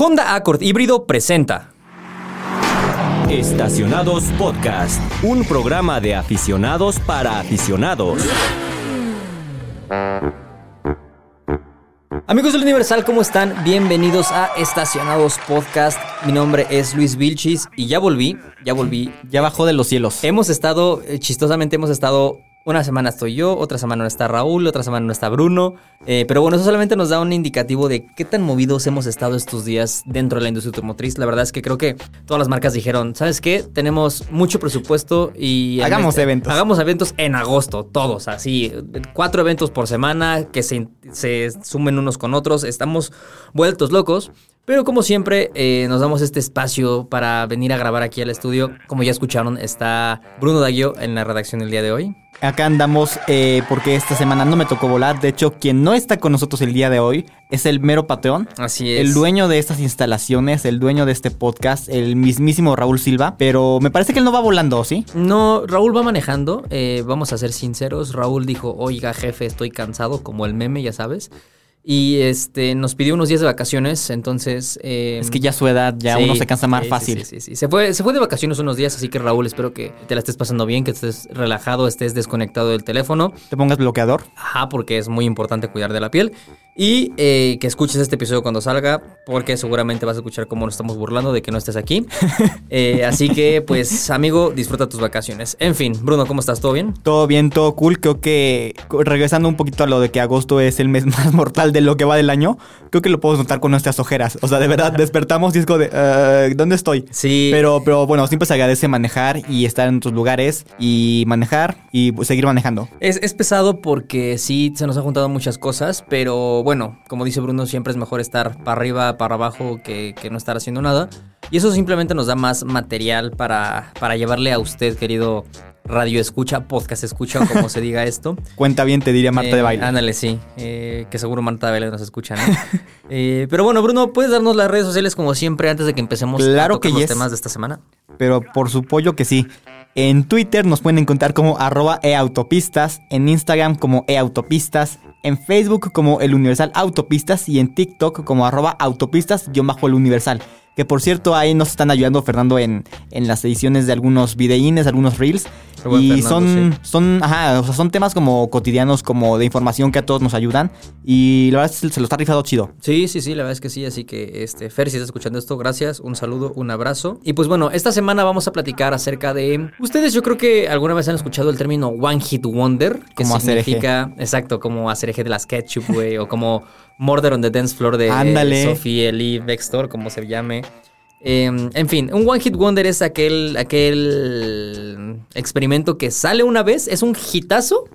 Honda Accord híbrido presenta. Estacionados Podcast, un programa de aficionados para aficionados. Amigos del Universal, ¿cómo están? Bienvenidos a Estacionados Podcast. Mi nombre es Luis Vilchis y ya volví, ya volví. Ya bajó de los cielos. Hemos estado, eh, chistosamente hemos estado, una semana estoy yo, otra semana no está Raúl, otra semana no está Bruno. Eh, pero bueno, eso solamente nos da un indicativo de qué tan movidos hemos estado estos días dentro de la industria automotriz. La verdad es que creo que todas las marcas dijeron, ¿sabes qué? Tenemos mucho presupuesto y... Hagamos este- eventos. Hagamos eventos en agosto, todos, así. Cuatro eventos por semana, que se, se sumen unos con otros. Estamos vueltos locos. Pero como siempre, eh, nos damos este espacio para venir a grabar aquí al estudio. Como ya escucharon, está Bruno Daguio en la redacción el día de hoy. Acá andamos eh, porque esta semana no me tocó volar. De hecho, quien no está con nosotros el día de hoy es el mero patrón. Así es. El dueño de estas instalaciones, el dueño de este podcast, el mismísimo Raúl Silva. Pero me parece que él no va volando, ¿sí? No, Raúl va manejando. eh, vamos a ser sinceros. Raúl dijo, oiga jefe, estoy cansado, como el meme, ya sabes. Y este nos pidió unos días de vacaciones, entonces... eh, Es que ya su edad, ya sí, uno se cansa más sí, fácil. Sí, sí, sí. Se, fue, se fue de vacaciones unos días, así que Raúl, espero que te la estés pasando bien, que estés relajado, estés desconectado del teléfono. Te pongas bloqueador. Ajá, porque es muy importante cuidar de la piel. Y eh, que escuches este episodio cuando salga, porque seguramente vas a escuchar cómo nos estamos burlando de que no estés aquí. Eh, así que, pues, amigo, disfruta tus vacaciones. En fin, Bruno, ¿cómo estás? ¿Todo bien? Todo bien, todo cool. Creo que regresando un poquito a lo de que agosto es el mes más mortal de lo que va del año, creo que lo podemos notar con nuestras ojeras. O sea, de verdad, despertamos y es como de, "Eh, ¿dónde estoy? Sí. Pero, pero bueno, siempre se agradece manejar y estar en otros lugares y manejar y pues, seguir manejando. Es, es pesado porque sí se nos han juntado muchas cosas, pero bueno, como dice Bruno, siempre es mejor estar para arriba, para abajo que, que no estar haciendo nada. Y eso simplemente nos da más material para, para llevarle a usted, querido radio escucha, podcast escucha, o como se diga esto. Cuenta bien, te diría Marta Eh, de baile. Ándale, sí. eh, que seguro Marta de baile nos escucha, ¿no? Eh, pero bueno, Bruno, ¿puedes darnos las redes sociales como siempre antes de que empecemos Claro a tocar que los yes. temas de esta semana? Pero por su pollo que sí. En Twitter nos pueden encontrar como arroba eautopistas, en Instagram como eautopistas, en Facebook como el Universal Autopistas y en TikTok como arroba autopistas-el Universal. Que por cierto ahí nos están ayudando Fernando en, en las ediciones de algunos videínes, algunos reels. Y Fernando, son, sí. son, ajá, o sea, son temas como cotidianos, como de información que a todos nos ayudan. Y la verdad es que se lo está rifado chido. Sí, sí, sí, la verdad es que sí. Así que, este, Fer, si estás escuchando esto, gracias, un saludo, un abrazo. Y pues bueno, esta semana vamos a platicar acerca de. Ustedes, yo creo que alguna vez han escuchado el término One Hit Wonder, que Como hacer eje. significa, exacto, como hacer eje de las ketchup, güey, o como Murder on the Dance Floor de Ándale. Sophie Ellie Bextor, como se llame. Eh, en fin, un One Hit Wonder es aquel, aquel experimento que sale una vez, es un hitazo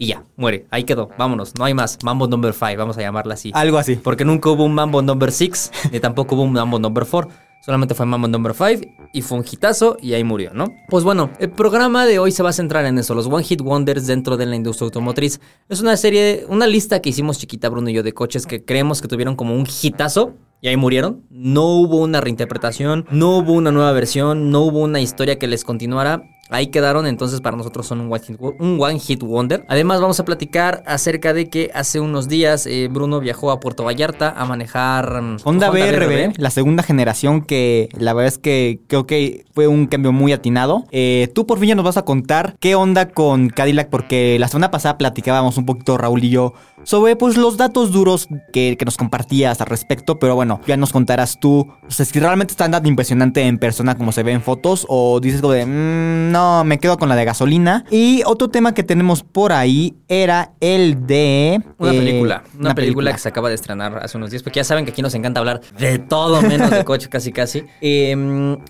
y ya, muere. Ahí quedó, vámonos, no hay más. Mambo Number 5, vamos a llamarla así. Algo así. Porque nunca hubo un Mambo Number 6, ni tampoco hubo un Mambo Number 4. Solamente fue Mambo Number 5 y fue un hitazo y ahí murió, ¿no? Pues bueno, el programa de hoy se va a centrar en eso, los One Hit Wonders dentro de la industria automotriz. Es una serie, una lista que hicimos chiquita, Bruno y yo, de coches que creemos que tuvieron como un hitazo y ahí murieron. No hubo una reinterpretación, no hubo una nueva versión, no hubo una historia que les continuara. Ahí quedaron, entonces para nosotros son un one hit, un one hit wonder. Además vamos a platicar acerca de que hace unos días eh, Bruno viajó a Puerto Vallarta a manejar mm, Honda, BRB, la segunda generación que la verdad es que creo que fue un cambio muy atinado. Eh, tú por fin ya nos vas a contar qué onda con Cadillac porque la semana pasada platicábamos un poquito Raúl y yo sobre pues los datos duros que, que nos compartías al respecto, pero bueno, ya nos contarás tú o sea, si realmente está tan impresionante en persona como se ve en fotos o dices como de "Mm, no, me quedo con la de gasolina. Y otro tema que tenemos por ahí era el de Una eh, película, una, película, que se acaba de estrenar hace unos días, porque ya saben que aquí nos encanta hablar de todo menos de coche, casi casi. Eh,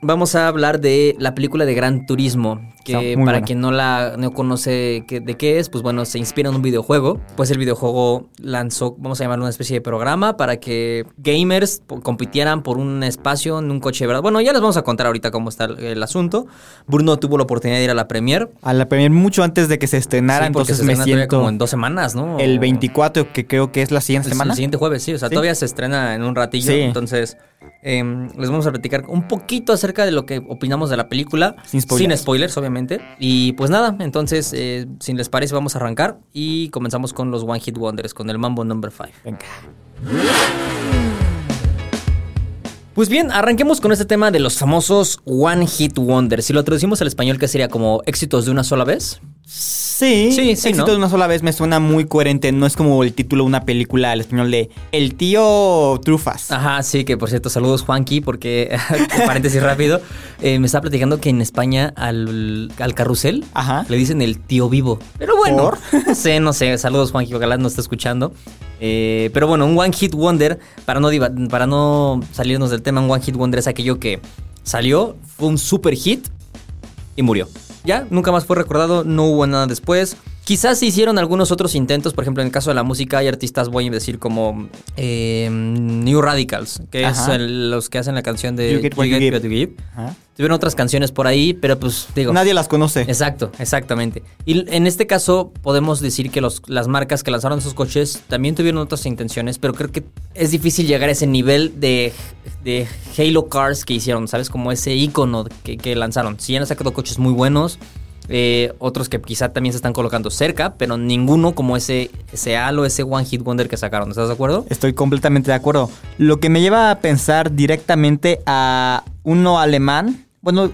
vamos a hablar de la película de Gran Turismo, que para buena. quien no la no conoce de qué es, pues bueno, se inspira en un videojuego. Pues el videojuego lanzó, vamos a llamarlo una especie de programa para que gamers compitieran por un espacio en un coche, ¿verdad? Bueno, ya les vamos a contar ahorita cómo está el, el asunto. Bruno tuvo la oportunidad de ir a la premier. A la premier mucho antes de que se estrenara, Sí, entonces se me siento como en dos semanas, ¿no? el 24, que creo que es la siguiente El, semana. el siguiente jueves, sí. O sea, Sí. todavía se estrena en un ratillo. Sí. Entonces, em, les vamos a platicar un poquito acerca de lo que opinamos de la película. Sin spoilers. Sin spoilers, obviamente. Y pues nada, entonces, eh, si les parece, vamos a arrancar. Y comenzamos con los One Hit Wonders, con el Mambo Number 5. Venga. Pues bien, arranquemos con este tema de los famosos One Hit Wonders. Si lo traducimos al español, ¿qué sería como éxitos de una sola vez? Sí, Sí, sí, éxito ¿no? de una sola vez me suena muy coherente. No es como el título de una película al español de El tío Trufas. Ajá, sí, que por cierto, saludos Juanqui, porque, paréntesis rápido, eh, me está platicando que en España al, al carrusel Ajá. le dicen el tío vivo. Pero bueno, ¿Por? no sé, no sé, saludos Juanqui, ojalá no esté escuchando. Eh, pero bueno, un One Hit Wonder, para no, diva- para no salirnos del tema, un One Hit Wonder es aquello que salió, fue un super hit y murió. Ya, nunca más fue recordado, no hubo nada después. Quizás se hicieron algunos otros intentos, por ejemplo, en el caso de la música hay artistas, voy a decir, como eh, New Radicals, que es el- los que hacen la canción de You Get What You Give. What You Give. Ajá. Tuvieron otras canciones por ahí, pero pues digo... Nadie las conoce. Exacto, exactamente. Y en este caso podemos decir que los- las marcas que lanzaron esos coches también tuvieron otras intenciones, pero creo que es difícil llegar a ese nivel de, de Halo Cars que hicieron, ¿sabes? Como ese icono que, que lanzaron. Si han sacado coches muy buenos, eh, otros que quizá también se están colocando cerca, pero ninguno como ese, ese Halo, ese One Hit Wonder que sacaron. ¿Estás de acuerdo? Estoy completamente de acuerdo. Lo que me lleva a pensar directamente a uno alemán. Bueno,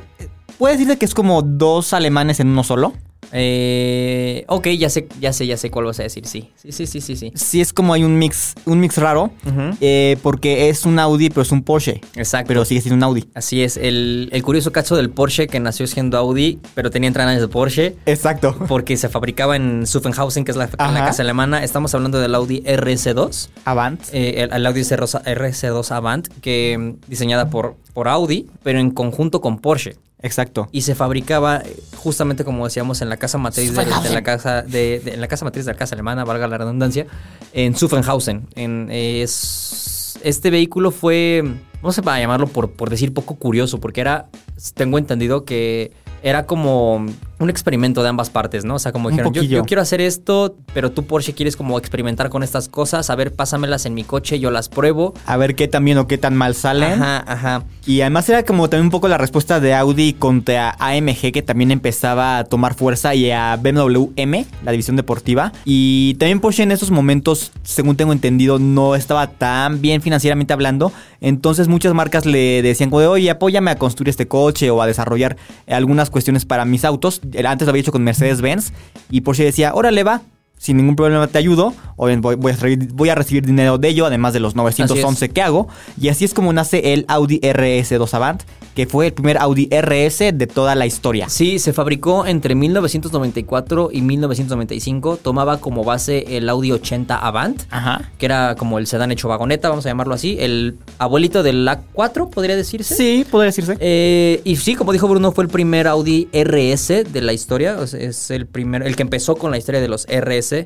puede decirse que es como dos alemanes en uno solo. Eh, ok, ya sé, ya sé, ya sé cuál vas a decir. Sí, sí, sí, sí, sí. sí. Sí es como hay un mix, un mix raro. Eh, porque es un Audi, pero es un Porsche. Exacto. Pero sigue siendo un Audi. Así es, el, el curioso caso del Porsche que nació siendo Audi, pero tenía entrañas de Porsche. Exacto. Porque se fabricaba en Zuffenhausen, que es la, casa alemana. Estamos hablando del Audi RS2. Avant. eh, el, el Audi RS2 RS2 Avant, que mm, diseñada por, por Audi, pero en conjunto con Porsche. Exacto. Y se fabricaba eh, justamente como decíamos en la casa matriz de, de la casa de, de- en la casa matriz de la casa alemana, valga la redundancia, en Zuffenhausen. En, eh, es- este vehículo fue, no sé para llamarlo por, por decir poco curioso, porque era, tengo entendido que era como un experimento de ambas partes, ¿no? O sea, como dijeron, yo quiero hacer esto, pero tú Porsche quieres como experimentar con estas cosas, a ver, pásamelas en mi coche, yo las pruebo. A ver qué tan bien o qué tan mal salen. Ajá, ajá. Y además era como también un poco la respuesta de Audi contra AMG que también empezaba a tomar fuerza y a BMW M, la división deportiva. Y también Porsche en esos momentos, según tengo entendido, no estaba tan bien financieramente hablando. Entonces muchas marcas le decían como de, oye, apóyame a construir este coche o a desarrollar algunas cuestiones para mis autos. Antes lo había hecho con Mercedes-Benz y Porsche decía, órale va. Sin ningún problema te ayudo. Voy, voy a recibir, voy a recibir dinero de ello, además de los 911 que hago. Y así es como nace el Audi RS2 Avant, que fue el primer Audi RS de toda la historia. Sí, se fabricó entre 1994 y 1995. Tomaba como base el Audi 80 Avant, Ajá. que era como el sedán hecho vagoneta, vamos a llamarlo así. El abuelito del A4, podría decirse. Sí, podría decirse. Eh, y sí, como dijo Bruno, fue el primer Audi RS de la historia. O sea, es el primer, el que empezó con la historia de los RS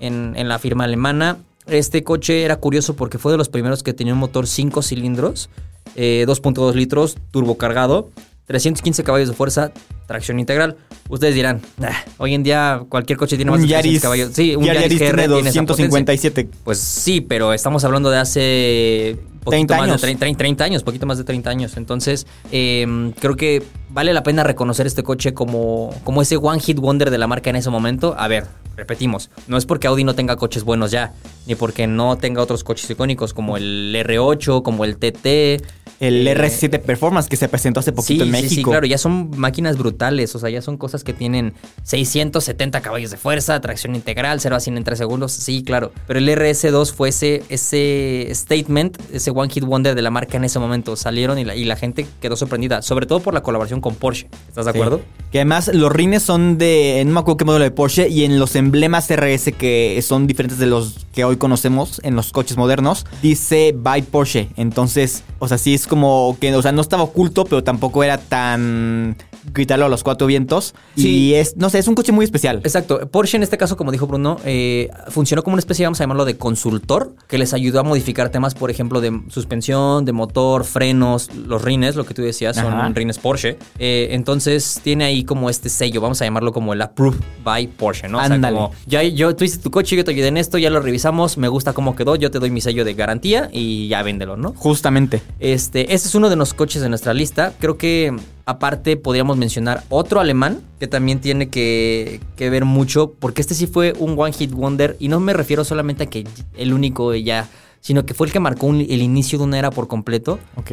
en, en la firma alemana. Este coche era curioso porque fue de los primeros que tenía un motor 5 cilindros, eh, 2.2 litros, turbocargado, 315 caballos de fuerza, tracción integral. Ustedes dirán, "Ah, hoy en día cualquier coche tiene más de 300 Yaris, caballos. Sí, un Yaris, Yaris, GR tiene tiene esa potencia. 257. Pues sí, pero estamos hablando de hace poquito 30 más años. de 30, 30 años, poquito más de 30 años. Entonces, eh, creo que vale la pena reconocer este coche como, como ese one hit wonder de la marca en ese momento. A ver, repetimos, no es porque Audi no tenga coches buenos ya, ni porque no tenga otros coches icónicos como el R8, como el TT. El eh, RS7 Performance que se presentó hace poquito sí, en sí, México. Sí, claro, ya son máquinas brutales, o sea, ya son cosas que tienen 670 caballos de fuerza, tracción integral, 0 a 100 en 3 segundos, sí, claro. Pero el RS2 fue ese, ese statement, ese one hit wonder de la marca en ese momento. Salieron y la, y la gente quedó sorprendida, sobre todo por la colaboración con Porsche. ¿Estás de Sí. acuerdo? Que además los rines son de, no me acuerdo qué modelo de Porsche, y en los emblemas RS que son diferentes de los que hoy conocemos en los coches modernos, dice by Porsche. Entonces, o sea, sí es como que, o sea, no estaba oculto, pero tampoco era tan gritarlo a los cuatro vientos. Sí. Y es, no sé, es un coche muy especial. Exacto. Porsche en este caso, como dijo Bruno, eh, funcionó como una especie, vamos a llamarlo, de consultor, que les ayudó a modificar temas, por ejemplo, de suspensión, de motor, frenos, los rines, lo que tú decías, son Ajá. rines Porsche. Eh, entonces tiene ahí como este sello, vamos a llamarlo como el Approved by Porsche, ¿no? O sea, Ándale. como, ya yo, tú hiciste tu coche, yo te ayudé en esto, ya lo revisamos, me gusta cómo quedó, yo te doy mi sello de garantía y ya véndelo, ¿no? Justamente. Este, este es uno de los coches de nuestra lista. Creo que aparte podríamos mencionar otro alemán que también tiene que, que ver mucho, porque este sí fue un one hit wonder y no me refiero solamente a que el único ya sino que fue el que marcó un- el inicio de una era por completo. Ok.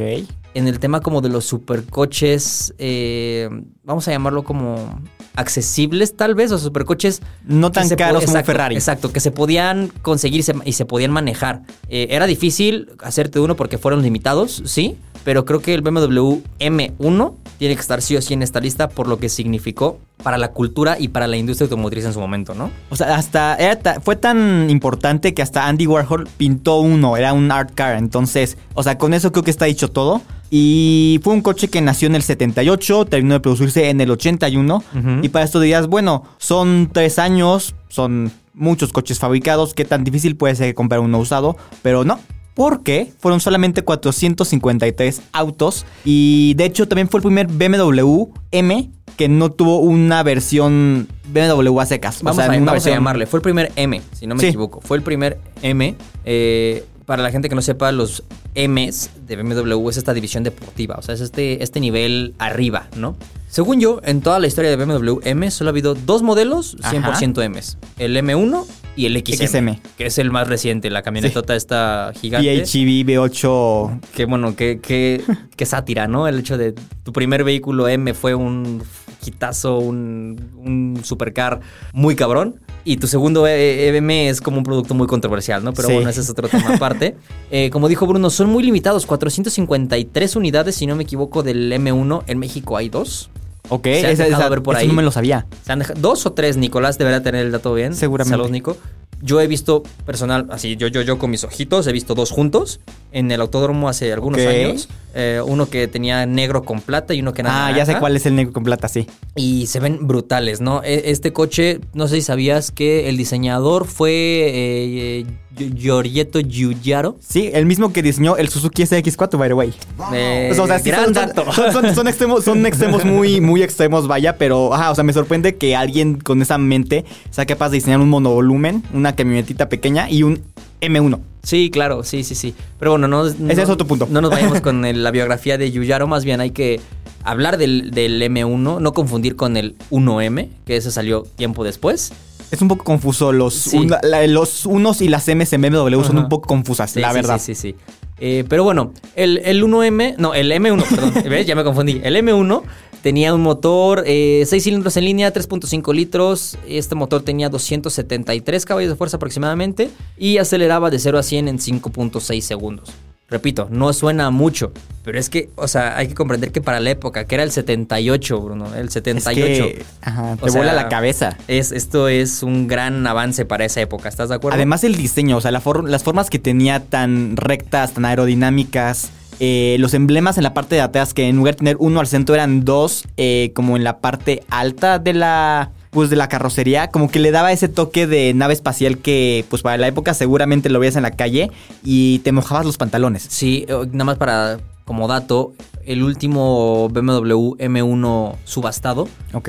En el tema como de los supercoches, eh, vamos a llamarlo como accesibles tal vez, o supercoches No tan caros como exacto, Ferrari. Exacto, que se podían conseguir se- y se podían manejar. Eh, era difícil hacerte uno porque fueron limitados, sí, pero creo que el BMW M1 tiene que estar sí o sí en esta lista por lo que significó para la cultura y para la industria automotriz en su momento, ¿no? O sea, hasta era fue tan importante que hasta Andy Warhol pintó uno, era un art car. Entonces, o sea, con eso creo que está dicho todo. Y fue un coche que nació en el 78, terminó de producirse en el 81. Ujú. Y para esto dirías, bueno, son tres años, son muchos coches fabricados, qué tan difícil puede ser comprar uno usado, pero no. Porque fueron solamente 453 autos. Y de hecho también fue el primer BMW M que no tuvo una versión BMW a secas. Vamos, o sea, a, vamos a llamarle. Fue el primer M, si no me Sí. equivoco. Fue el primer M. eh, para la gente que no sepa, los M's de BMW es esta división deportiva. O sea, es este, este nivel arriba, ¿no? Según yo, en toda la historia de BMW M solo ha habido dos modelos 100% M's. El M1 y el XM, XM. Que es el más reciente, la camionetota esta gigante. PHEV V8. Que bueno, que, que, que sátira, ¿no? El hecho de tu primer vehículo M fue un quitazo, un, un supercar muy cabrón. Y tu segundo eh, M es como un producto muy controversial, ¿no? Pero Sí. bueno, ese es otro tema aparte. Eh, como dijo Bruno, son muy limitados. 453 unidades, si no me equivoco, del M1. En México hay dos. Ok, esa, esa- ver por eso ahí. no me lo sabía. Se han dejado- dos o tres, Nicolás deberá tener el dato bien. Seguramente. Saludos, Nico. Yo he visto personal, así yo, yo, yo con mis ojitos, he visto dos juntos en el autódromo hace algunos años. Eh, uno que tenía negro con plata y uno que era Ah, ya sé cuál es el negro con plata, sí. Y se ven brutales, ¿no? E- Este coche, no sé si sabías que el diseñador fue eh, eh, Giorgetto Giugiaro. Sí, el mismo que diseñó el Suzuki SX4, by the way. Eh, O sea, sí, gran son, dato. son- son- son extremos, son extremos muy, muy extremos, vaya, pero ajá, o sea, me sorprende que alguien con esa mente sea capaz de diseñar un monovolumen, una camionetita pequeña y un M1. Sí, claro, sí, sí, sí. Pero bueno, no, no- Ese es otro punto. No nos vayamos con el- la biografía de Yuyaro, más bien hay que hablar del, del M1, no confundir con el 1M, que ese salió tiempo después. Es un poco confuso. Los, Sí. una- la- los unos y las M's en BMW son un poco confusas, Sí, la sí, verdad. Sí, sí, sí. Eh, pero bueno, el, el 1M, no, el M1, perdón, ¿ves? Ya me confundí. El M1 tenía un motor, 6 cilindros en línea, 3.5 litros. Este motor tenía 273 caballos de fuerza aproximadamente y aceleraba de 0 a 100 en 5.6 segundos. Repito, no suena mucho, pero es que, o sea, hay que comprender que para la época, que era el 78, Bruno, el Es 78. que, ajá, O te sea, vuela la cabeza. Es, esto es un gran avance para esa época, ¿estás de acuerdo? Además el diseño, o sea, la for- las formas que tenía tan rectas, tan aerodinámicas, eh, los emblemas en la parte de atrás, que en lugar de tener uno al centro eran dos, eh, como en la parte alta de la, pues de la carrocería, como que le daba ese toque de nave espacial que, pues para la época seguramente lo veías en la calle y te mojabas los pantalones. Sí, eh, nada más para como dato, el último BMW M1 subastado Ok.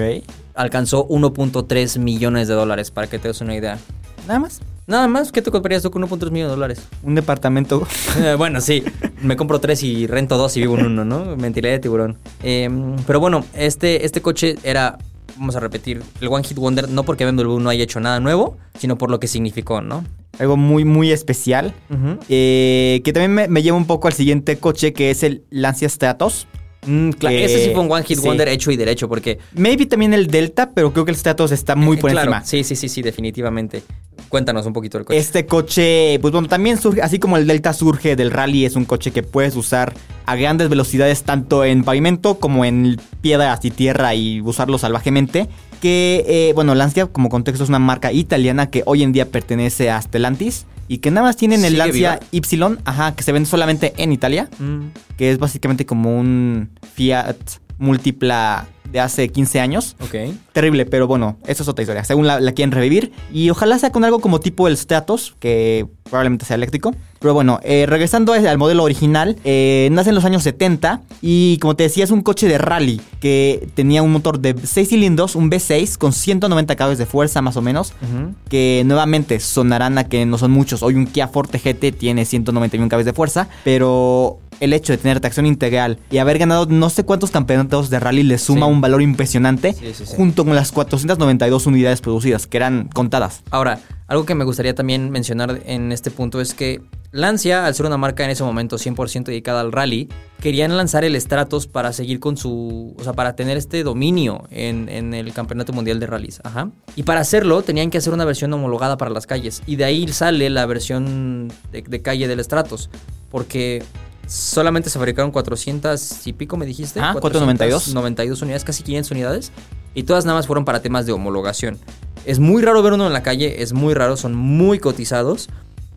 alcanzó 1.3 millones de dólares, para que te des una idea. Nada más. Nada más, ¿qué te comprarías tú con 1.3 millones de dólares? Un departamento. Eh, bueno, sí, me compro tres y rento dos y vivo en uno, ¿no? Mentiré de tiburón. Eh, pero bueno, este, este coche era, vamos a repetir, el One Hit Wonder, no porque BMW no haya hecho nada nuevo, sino por lo que significó, ¿no? Algo muy, muy especial. Eh, que también me, me lleva un poco al siguiente coche que es el Lancia Stratos. Mm, cla- Que- ese sí fue un One Hit sí. Wonder hecho y derecho, porque Maybe también el Delta, pero creo que el Stratos está muy Eh, por claro, encima. Sí, sí, sí, sí, definitivamente. Cuéntanos un poquito del coche. Este coche, pues bueno, también surge, así como el Delta surge del rally, es un coche que puedes usar a grandes velocidades tanto en pavimento como en piedras y tierra y usarlo salvajemente. Que, eh, bueno, Lancia como contexto es una marca italiana que hoy en día pertenece a Stellantis y que nada más tienen el ¿Sigue Lancia? Y, ajá, que se vende solamente en Italia, Mm, que es básicamente como un Fiat múltipla de hace 15 años. ok. Terrible, pero bueno, eso es otra historia. Según la, la quieren revivir. Y ojalá sea con algo como tipo el Stratos, que probablemente sea eléctrico. Pero bueno, eh, regresando al modelo original, eh, nace en los años 70. Y como te decía, es un coche de rally que tenía un motor de 6 cilindros, un V6, con 190 caballos de fuerza más o menos. Que nuevamente sonarán a que no son muchos. Hoy un Kia Forte GT tiene 191 caballos de fuerza. Pero el hecho de tener tracción integral y haber ganado no sé cuántos campeonatos de rally le suma Sí. un valor impresionante Sí, sí, sí. junto con las 492 unidades producidas, que eran contadas. Ahora, algo que me gustaría también mencionar en este punto es que Lancia, al ser una marca en ese momento 100% dedicada al rally, querían lanzar el Stratos para seguir con su. O sea, para tener este dominio en, en el Campeonato Mundial de Rallys. Ajá. Y para hacerlo, tenían que hacer una versión homologada para las calles. Y de ahí sale la versión de, de calle del Stratos. Porque. Solamente se fabricaron 400 y pico, me dijiste. Ah, 492. 92 unidades, casi 500 unidades. Y todas nada más fueron para temas de homologación. Es muy raro ver uno en la calle, es muy raro, son muy cotizados.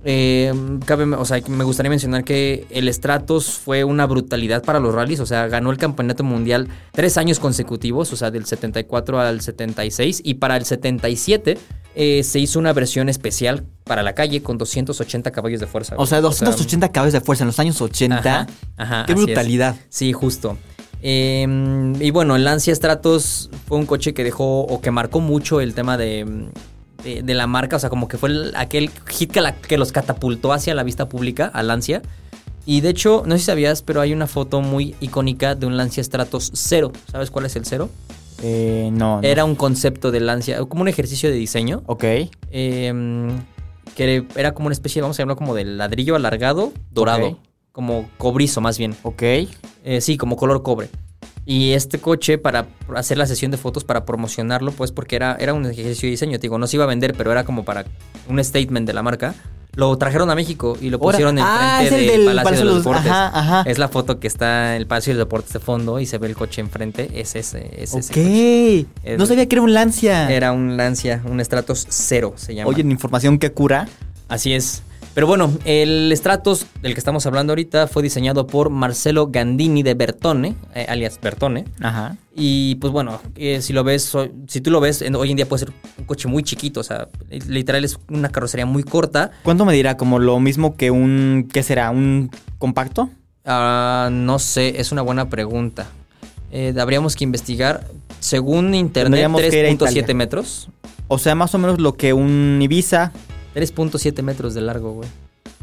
Eh, cabe- o sea, me gustaría mencionar que el Stratos fue una brutalidad para los rallies, o sea, ganó el campeonato mundial tres años consecutivos, o sea, del 74 al 76, y para el 77 eh, se hizo una versión especial para la calle con 280 caballos de fuerza. O sea, 280 caballos de fuerza en los años 80. Ajá, ajá, Qué brutalidad. Sí, justo. Eh, y bueno, el Lancia Stratos fue un coche que dejó o que marcó mucho el tema de, de, de la marca. O sea, como que fue el- aquel hit que, la- que los catapultó hacia la vista pública, al Lancia. Y de hecho, no sé si sabías, pero hay una foto muy icónica de un Lancia Stratos cero. ¿Sabes cuál es el cero? Eh, no, no. Era un concepto de Lancia, como un ejercicio de diseño. Ok. eh, que era como una especie, vamos a llamarlo como de ladrillo alargado, dorado. Como cobrizo más bien. Ok. Eh, sí, como color cobre. Y este coche, para hacer la sesión de fotos, para promocionarlo, pues porque era, era un ejercicio de diseño, digo, no se iba a vender, pero era como para un statement de la marca. Lo trajeron a México y lo pusieron Ah, enfrente del, del Palacio, de los Deportes. ajá, ajá. Es la foto que está en el Palacio de los Deportes de fondo y se ve el coche enfrente. Es ese, es ese Ok. coche. No sabía que era un Lancia. Era un Lancia, un Stratos Cero se llama. Oye, en información que cura. Así es. Pero bueno, el Stratos del que estamos hablando ahorita fue diseñado por Marcelo Gandini de Bertone, eh, alias Bertone. Ajá. Y pues bueno, eh, si lo ves, si tú lo ves, en- hoy en día puede ser un coche muy chiquito, o sea, literal es una carrocería muy corta. ¿Cuánto me dirá? ¿Como lo mismo que un. ¿Qué será? ¿Un compacto? Ah, no sé, es una buena pregunta. Eh, habríamos que investigar. Según internet, Tendríamos que ir a 3.7 Italia. metros. O sea, más o menos lo que un Ibiza. 3.7 metros de largo, güey.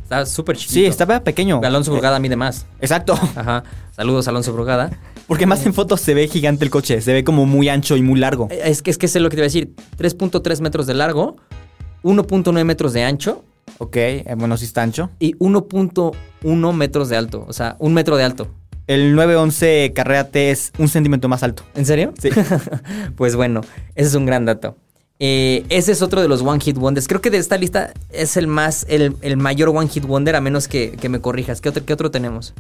Está súper chiquito. Sí, estaba pequeño. Alonso Brugada mide más. Exacto. Ajá. Saludos, Alonso Brugada. Porque más en fotos se ve gigante el coche. Se ve como muy ancho y muy largo. Eh, Es que es que sé lo que te iba a decir. 3.3 metros de largo, 1.9 metros de ancho Ok, eh, bueno, sí está ancho. y 1.1 metros de alto. O sea, un metro de alto. El 911 Carrera T es un centímetro más alto. ¿En serio? Sí. pues bueno, ese es un gran dato. Eh, ese es otro de los One Hit Wonders. Creo que de esta lista es el más, el, el mayor One Hit Wonder, a menos que, que me corrijas. ¿Qué otro, ¿Qué otro tenemos?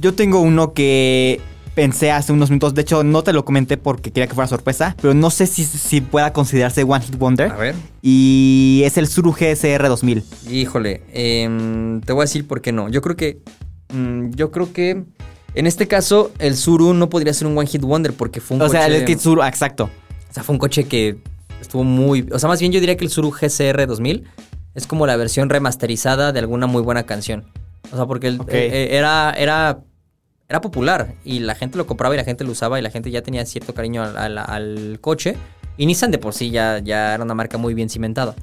Yo tengo uno que pensé hace unos minutos. De hecho, no te lo comenté porque quería que fuera sorpresa. Pero no sé si, si pueda considerarse One Hit Wonder. ver. Y es el Suru GSR 2000. Híjole, em, te voy a decir por qué no. Yo creo que. mm, yo creo que. En este caso, el Suru no podría ser un One Hit Wonder porque fue un O coche. sea, el Suru, exacto. O sea, fue un coche que estuvo muy. O sea, más bien yo diría que el Suru GCR 2000 es como la versión remasterizada de alguna muy buena canción. O sea, porque el- eh, eh, era, era, era popular y la gente lo compraba y la gente lo usaba y la gente ya tenía cierto cariño al, al- al coche. Y Nissan de por sí ya, ya era una marca muy bien cimentada.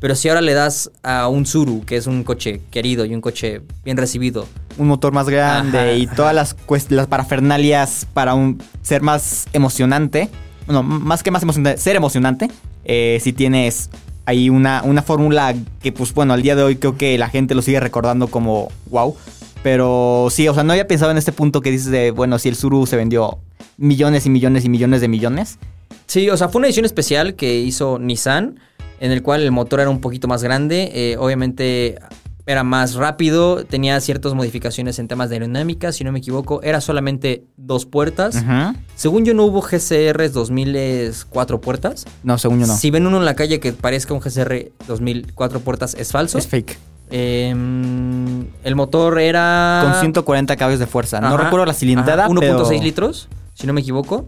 Pero si ahora le das a un Suru, que es un coche querido y un coche bien recibido, Un motor más grande Ajá, y todas las, las parafernalias para un, ser más emocionante. Bueno, más que más emocionante, ser emocionante. Eh, si tienes ahí una, una fórmula que, pues bueno, al día de hoy creo que la gente lo sigue recordando como wow. Pero sí, o sea, no había pensado en este punto que dices de, bueno, si el Suru se vendió millones y millones y millones de millones. Sí, o sea, fue una edición especial que hizo Nissan, en el cual el motor era un poquito más grande, eh, obviamente era más rápido, tenía ciertas modificaciones en temas de aerodinámica, si no me equivoco, era solamente dos puertas. Ujú. Según yo no hubo GCRs 2000 es cuatro puertas. No, según yo no. Si ven uno en la calle que parezca un GCR 2000 cuatro puertas, es falso. Es fake. Em, el motor era... Con 140 caballos de fuerza. No Ajá, recuerdo la cilindrada, ajá, 1.6 pero... litros, si no me equivoco.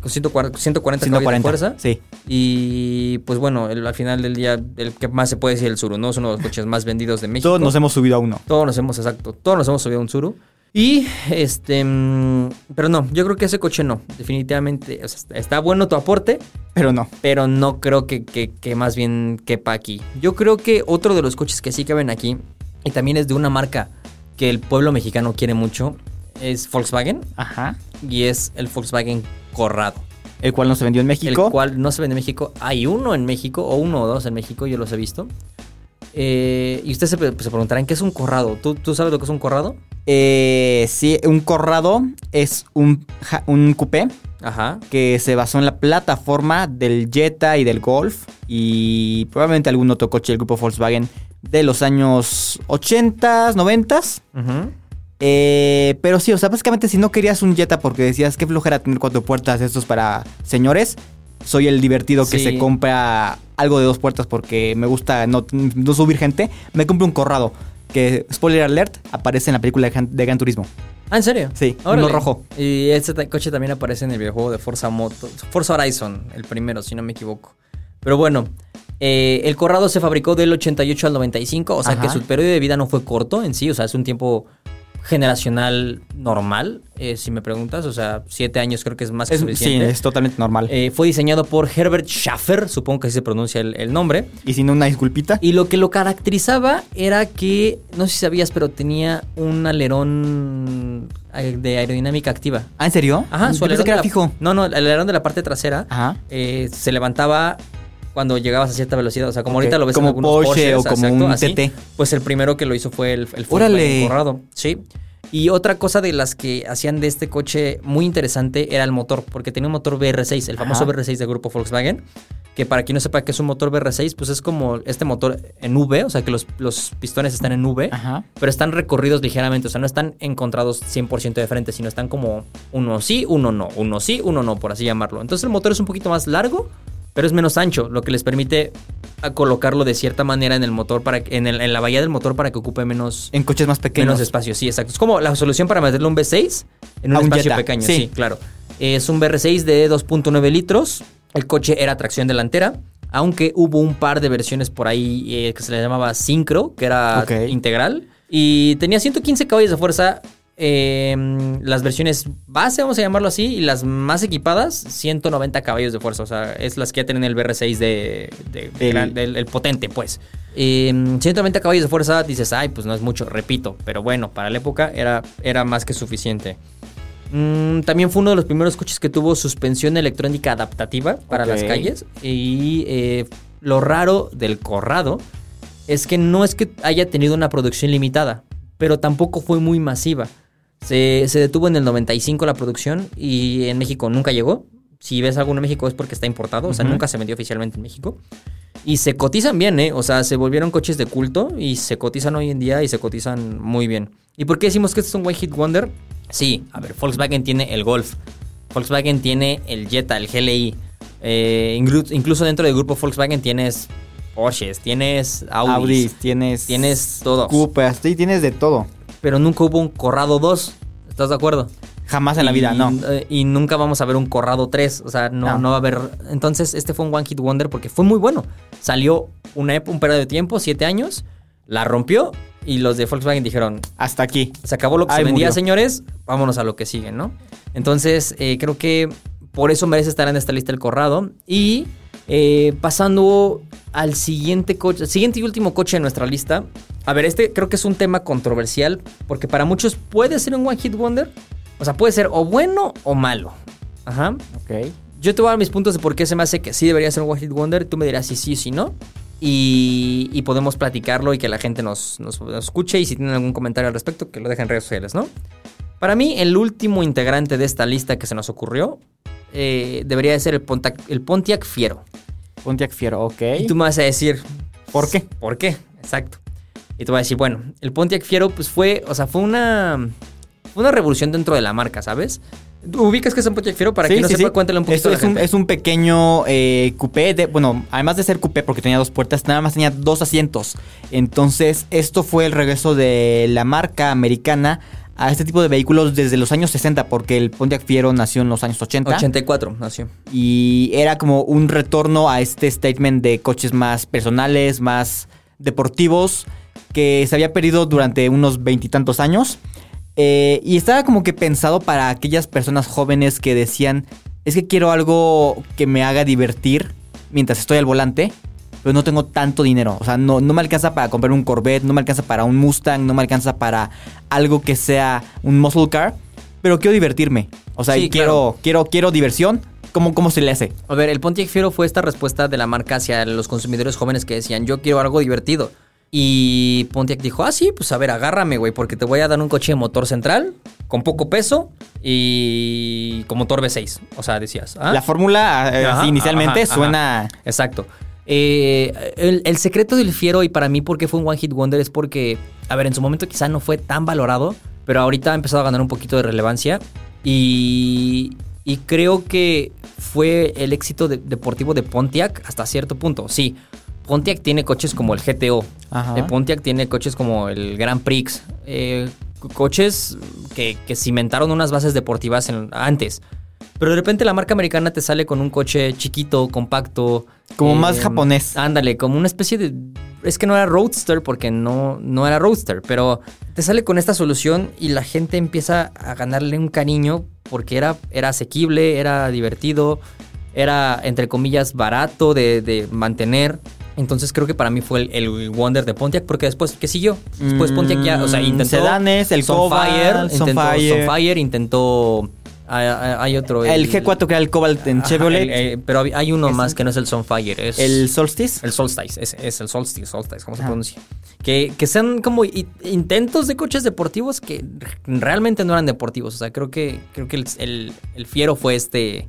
Con 140, 140 caballos de 140, fuerza. sí. Y pues bueno, el- al final del día, el que más se puede decir el Suru, ¿no? Es uno de los coches más vendidos de México. Todos nos hemos subido a uno. Todos nos hemos, exacto, todos nos hemos subido a un Suru. Y este, mm, pero no, yo creo que ese coche no, definitivamente, o sea, está- está bueno tu aporte, Pero no. pero no creo que, que- que más bien quepa aquí. Yo creo que otro de los coches que sí caben aquí, y también es de una marca que el pueblo mexicano quiere mucho es Volkswagen Ajá. y es el Volkswagen Corrado. El cual no se vendió en México. El cual no se vende en México. Hay uno en México, o uno o dos en México, yo los he visto. Eh, y ustedes se, se preguntarán, ¿qué es un corrado? ¿Tú, ¿Tú sabes lo que es un corrado? Eh, sí, un corrado es un, ja- un coupé Ajá. que se basó en la plataforma del Jetta y del Golf y probablemente algún otro coche del grupo Volkswagen de los años 80, 90. Ujú. Eh, pero sí, o sea, básicamente si no querías un Jetta porque decías que flojera tener cuatro puertas, estos para señores, soy el divertido que Sí. se compra algo de dos puertas porque me gusta no, no subir gente, me compro un corrado. Que, spoiler alert, aparece en la película de Gran, de Gran Turismo. Ah, ¿en serio? Sí, Órale. uno rojo. Y este coche también aparece en el videojuego de Forza Moto, Forza Horizon, el primero, si no me equivoco. Pero bueno, eh, el Corrado se fabricó del 88 al 95, o sea Ajá. que su periodo de vida no fue corto en sí, o sea, es un tiempo generacional normal, eh, si me preguntas, o sea, siete años creo que es más que Es- sí, suficiente. es totalmente normal. Eh, fue diseñado por Herbert Schaffer, supongo que así se pronuncia el, el nombre. y sin una disculpita. Y lo que lo caracterizaba era que, no sé si sabías, pero tenía un alerón eh, de aerodinámica activa. ¿Ah, en serio? Ajá, su alerón que era de la- fijo. No, no, el alerón de la parte trasera Ajá. eh, se levantaba cuando llegabas a cierta velocidad. O sea, como ahorita lo ves como en algunos Porsche Porsches, o como exacto, un así. TT. Pues el primero que lo hizo fue el, el. Volkswagen Corrado. Sí. Y otra cosa de las que hacían de este coche muy interesante era el motor, porque tenía un motor VR6, el famoso Ajá. VR6 del grupo Volkswagen, que para quien no sepa qué es un motor VR6, pues es como este motor en V, o sea que los, los pistones están en V, Ajá. pero están recorridos ligeramente, o sea, no están encontrados 100% de frente, sino están como uno sí, uno no, uno sí, uno no, por así llamarlo. Entonces el motor es un poquito más largo, pero es menos ancho, lo que les permite a colocarlo de cierta manera en el motor, para que- en, el- en la bahía del motor para que ocupe menos, En coches más pequeños. menos espacio. Sí, exacto. Es como la solución para meterle un V6 en un A espacio pequeño. sí. Sí. claro. Es un VR6 de 2.9 litros. El coche era tracción delantera. Aunque hubo un par de versiones por ahí eh, que se le llamaba Syncro, que era integral. Y tenía 115 caballos de fuerza. Eh, las versiones base, vamos a llamarlo así, y las más equipadas, 190 caballos de fuerza. O sea, es las que ya tienen el VR6 de, de- El- gran- del el potente, pues. Eh, 190 caballos de fuerza, dices, ay, pues no es mucho, repito. Pero bueno, para la época era, era más que suficiente. Mm, también fue uno de los primeros coches que tuvo suspensión electrónica adaptativa para las calles. Y eh, lo raro del Corrado es que no es que haya tenido una producción limitada, pero tampoco fue muy masiva. Se, se detuvo en el 95 la producción y en México nunca llegó. Si ves alguno en México es porque está importado, o sea, nunca se vendió oficialmente en México. Y se cotizan bien, ¿eh? O sea, se volvieron coches de culto y se cotizan hoy en día y se cotizan muy bien. ¿Y por qué decimos que este es un One Hit Wonder? Sí, a ver, Volkswagen tiene el Golf, Volkswagen tiene el Jetta, el GLI. eh, inclu- incluso dentro del grupo Volkswagen tienes Porsches, tienes Audis, Audi, tienes. tienes todos. Coopers, sí, tienes de todo. Pero nunca hubo un Corrado 2. ¿Estás de acuerdo? Jamás en la vida, Y, no. eh, y nunca vamos a ver un Corrado 3. O sea, no, No. no va a haber. Entonces, este fue un One Hit Wonder porque fue muy bueno. Salió una, un periodo de tiempo, siete años, la rompió y los de Volkswagen dijeron: Hasta aquí. Se acabó lo que se vendía, murió. señores. Vámonos a lo que sigue, ¿no? Entonces, eh, creo que por eso merece estar en esta lista el Corrado. Y eh, pasando al siguiente coche, siguiente y último coche de nuestra lista. A ver, este creo que es un tema controversial porque para muchos puede ser un One Hit Wonder. O sea, puede ser o bueno o malo. Ajá. Ok. Yo te voy a dar mis puntos de por qué se me hace que sí debería ser un One Hit Wonder. Tú me dirás si sí o si no. Y, y podemos platicarlo y que la gente nos, nos- nos escuche. Y si tienen algún comentario al respecto, que lo dejen en redes sociales, ¿no? Para mí, el último integrante de esta lista que se nos ocurrió eh, debería de ser el Pontiac, el Pontiac Fiero. Pontiac Fiero, ok. Y tú me vas a decir, ¿Por qué? ¿Por qué? Exacto. Y te voy a decir, bueno, el Pontiac Fiero, pues fue, o sea, fue una, fue una revolución dentro de la marca, ¿sabes? ¿Tú ¿Ubicas que es un Pontiac Fiero? Para Sí, quien no sí, sepa, sí. cuéntale un poquito Esto es un, es un pequeño eh, coupé. De, bueno, además de ser coupé porque tenía dos puertas, nada más tenía dos asientos. Entonces, esto fue el regreso de la marca americana a este tipo de vehículos desde los años 60, porque el Pontiac Fiero nació en los años 80. 84 nació. Y era como un retorno a este statement de coches más personales, más deportivos, que se había perdido durante unos veintitantos años. Eh, y estaba como que pensado para aquellas personas jóvenes que decían, es que quiero algo que me haga divertir mientras estoy al volante. pero no tengo tanto dinero. O sea, no, no me alcanza para comprar un Corvette, no me alcanza para un Mustang, no me alcanza para algo que sea un muscle car, pero quiero divertirme. O sea, Sí, y quiero, quiero, quiero diversión. ¿Cómo, ¿Cómo se le hace? A ver, el Pontiac Fiero fue esta respuesta de la marca hacia los consumidores jóvenes que decían, yo quiero algo divertido. Y Pontiac dijo, ah, sí, pues a ver, agárrame, güey, porque te voy a dar un coche de motor central, con poco peso y con motor V6. O sea, decías, ¿ah? La fórmula, eh, Ajá, inicialmente, ajá, ajá. suena... Exacto. Eh, el, el secreto del Fiero y para mí porque fue un One Hit Wonder es porque, a ver, en su momento quizá no fue tan valorado, pero ahorita ha empezado a ganar un poquito de relevancia y, y creo que fue el éxito de- deportivo de Pontiac hasta cierto punto. Sí, Pontiac tiene coches como el GTO, Ajá. eh, Pontiac tiene coches como el Grand Prix, eh, co- coches que, que cimentaron unas bases deportivas en- antes. Pero de repente la marca americana te sale con un coche chiquito, compacto. Como más japonés. Ándale, como una especie de... Es que no era Roadster porque no, no era Roadster, pero te sale con esta solución y la gente empieza a ganarle un cariño porque era, era asequible, era divertido, era, entre comillas, barato de, de mantener. Entonces creo que para mí fue el, el Wonder de Pontiac porque después, ¿qué siguió? Después Pontiac ya, o sea, Mm, intentó... sedanes, el Sunfire, Cobalt, intentó Sunfire. Sunfire, intentó... Hay, otro... El G4 que era el Cobalt en Ajá, Chevrolet. el- eh, pero hay- uno más que no es el Sunfire, es... el Solstice. El Solstice, es, es el Solstice, Solstice, ¿cómo se Ajá. pronuncia? Que, que sean como intentos de coches deportivos que realmente no eran deportivos. O sea, creo que, creo que el- el Fiero fue este,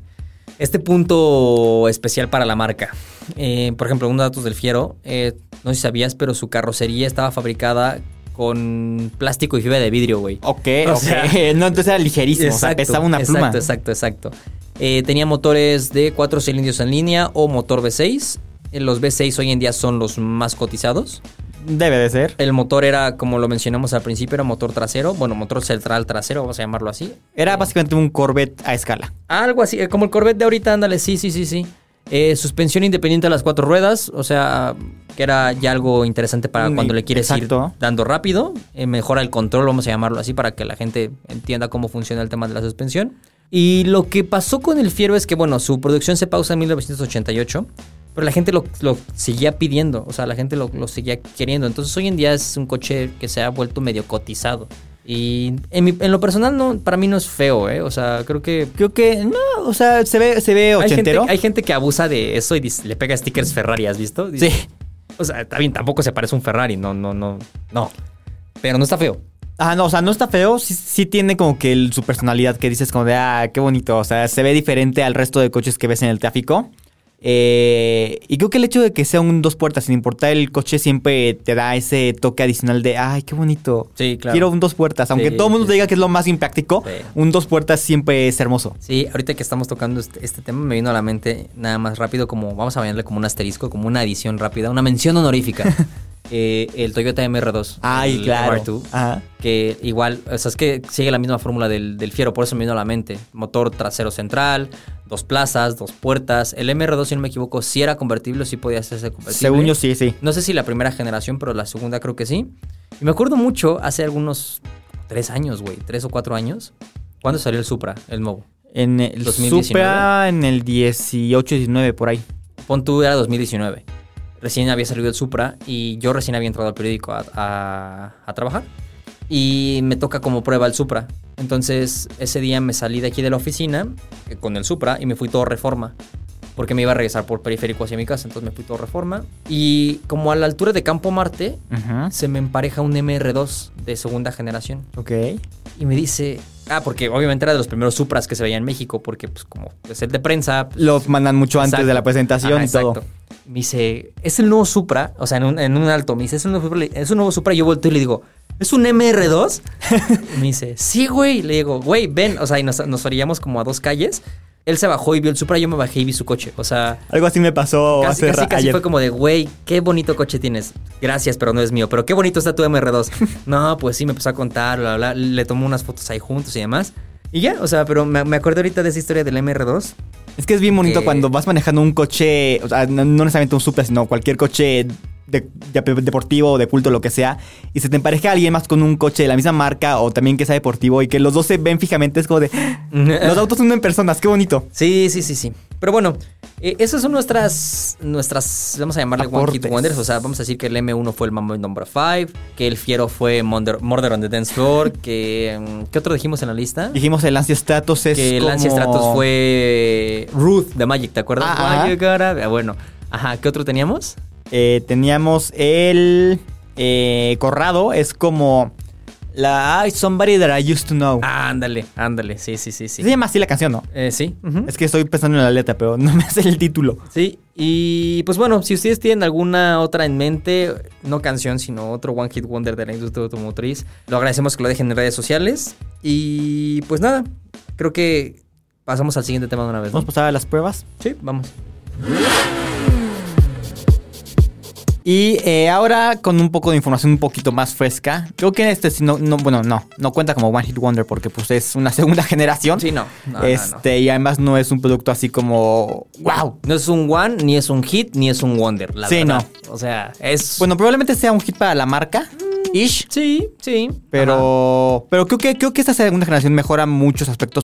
este punto especial para la marca. Eh, por ejemplo, unos datos del Fiero, eh, no sé si sabías, pero su carrocería estaba fabricada con plástico y fibra de vidrio, güey. Ok, O ok. sea, no, entonces era ligerísimo. o sea, pesaba una exacto, pluma. Exacto, exacto. Eh, tenía motores de 4 cilindros en línea o motor V6. Eh, Los V6 hoy en día son los más cotizados. Debe de ser. El motor era, como lo mencionamos al principio, era motor trasero. Bueno, motor central trasero, vamos a llamarlo así. Era básicamente un Corvette a escala. Algo así, eh, como el Corvette de ahorita, ándale, sí, sí, sí, sí. Eh, suspensión independiente a las cuatro ruedas, o sea, que era ya algo interesante para cuando le quieres exacto. ir dando rápido. Eh, mejora el control, vamos a llamarlo así, para que la gente entienda cómo funciona el tema de la suspensión. Y lo que pasó con el Fiero es que, bueno, su producción se pausa en 1988, pero la gente lo, lo seguía pidiendo, o sea, la gente lo, lo seguía queriendo. Entonces hoy en día es un coche que se ha vuelto medio cotizado. Y en, mi- en lo personal, no, para mí no es feo, ¿eh? O sea, creo que Creo que, no, o sea, se ve, se ve hay gente, ochentero. hay gente que abusa de eso y dice- le pega stickers Ferrari, ¿has visto? Dice- Sí. O sea, está bien, tampoco se parece a un Ferrari, no, no, no, no. Pero no está feo. Ajá, no, o sea, no está feo, sí, sí tiene como que el- su personalidad que dices como de, ah, qué bonito, o sea, se ve diferente al resto de coches que ves en el tráfico. Eh, y creo que el hecho de que sea un dos puertas, sin importar el coche, siempre te da ese toque adicional de, ay, qué bonito. Sí, claro. Quiero un dos puertas, aunque Sí, todo el mundo sí, te diga que es lo más impráctico, un dos puertas siempre es hermoso. Sí, ahorita que estamos tocando este, este tema me vino a la mente nada más rápido como, vamos a llamarle como un asterisco, como una adición rápida, una mención honorífica. Eh, el Toyota MR2. Ay, el claro. R2, Ajá. que igual, o sea, es que sigue la misma fórmula del, del Fiero, por eso me vino a la mente. Motor trasero central, dos plazas, dos puertas. El MR2, si no me equivoco, sí era convertible, sí podía hacerse convertible. Según yo sí, sí. No sé si la primera generación, pero la segunda creo que sí. Y me acuerdo mucho hace algunos tres años, güey, tres o cuatro años. ¿Cuándo salió el Supra, el nuevo? En el 2019. Supra en el 18, 19 por ahí. Pon tú, era 2019. Recién había salido el Supra y yo recién había entrado al periódico a, a- a trabajar. Y me toca como prueba el Supra. Entonces, ese día me salí de aquí de la oficina eh, con el Supra y me fui todo reforma. Porque me iba a regresar por periférico hacia mi casa. Entonces me fui todo reforma. Y como a la altura de Campo Marte, se me empareja un MR2 de segunda generación. Ok. Y me dice. Ah, porque obviamente era de los primeros Supras que se veía en México. Porque, pues, como es el de prensa. pues, Los mandan mucho antes Exacto. de la presentación Ajá, y todo. exacto. Me dice, es el nuevo Supra, o sea, en un, en un alto, me dice, es un nuevo Supra, es un nuevo Supra, y yo volteo y le digo, ¿es un MR2? Y me dice, sí, güey. Le digo, güey, ven, o sea, y nos, nos orillamos como a dos calles. Él se bajó y vio el Supra, yo me bajé y vi su coche, o sea... Algo así me pasó Casi, hace casi, casi ayer. fue como de, güey, qué bonito coche tienes. Gracias, pero no es mío. Pero qué bonito está tu MR2. no, pues sí, me empezó a contar, bla, bla, bla. Le tomó unas fotos ahí juntos y demás. Y ya, o sea, pero me, me acuerdo ahorita de esa historia del MR2. Es que es bien bonito que- cuando vas manejando un coche, o sea, no, no necesariamente un Supra, sino cualquier coche de- de- deportivo o de culto, lo que sea, y se te empareja a alguien más con un coche de la misma marca o también que sea deportivo y que los dos se ven fijamente, es como de. Los autos son en personas, qué bonito. Sí, sí, sí, sí. Pero bueno, eh, esas son nuestras, nuestras, vamos a llamarle One Hit Aportes. Wonders. O sea, vamos a decir que el M1 fue el Mambo Number 5, que el Fiero fue Murder, Murder on the Dance Floor, que... mm, ¿Qué otro dijimos en la lista? Dijimos el Lancia Stratos es. Que el como- Lancia Stratos fue Ruth de Magic, ¿te acuerdas? Ah, gotta- Ah, Bueno, ajá, ¿qué otro teníamos? Eh, teníamos el. eh, Corrado, es como. La. Ay, somebody that I used to know. Ah, ándale, ándale, sí, sí, sí, sí. Se llama así la canción, ¿no? Eh, sí. Es que estoy pensando en la letra, pero no me hace el título. Sí, y pues bueno, si ustedes tienen alguna otra en mente, no canción, sino otro One Hit Wonder de la industria automotriz, lo agradecemos que lo dejen en redes sociales. Y pues nada, creo que pasamos al siguiente tema de una vez. ¿no? Vamos a pasar a las pruebas. Sí, vamos. Y eh, ahora con un poco de información un poquito más fresca. Creo que este sí no, no, bueno, no, no cuenta como One Hit Wonder porque pues es una segunda generación. Sí, no. no, no, este, y además no es un producto así como wow. no. No es un One, ni es un hit, ni es un Wonder, la Sí, verdad. O sea, es... Bueno, probablemente sea un hit para la marca. Ish. sí, sí. Ajá. Pero, pero creo que creo que esta segunda generación mejora muchos aspectos.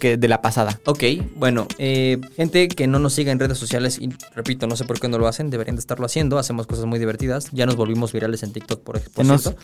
Que de la pasada. Ok, bueno, eh, gente que no nos siga en redes sociales, y repito, no sé por qué no lo hacen, deberían de estarlo haciendo, hacemos cosas muy divertidas, ya nos volvimos virales en TikTok, por, por cierto.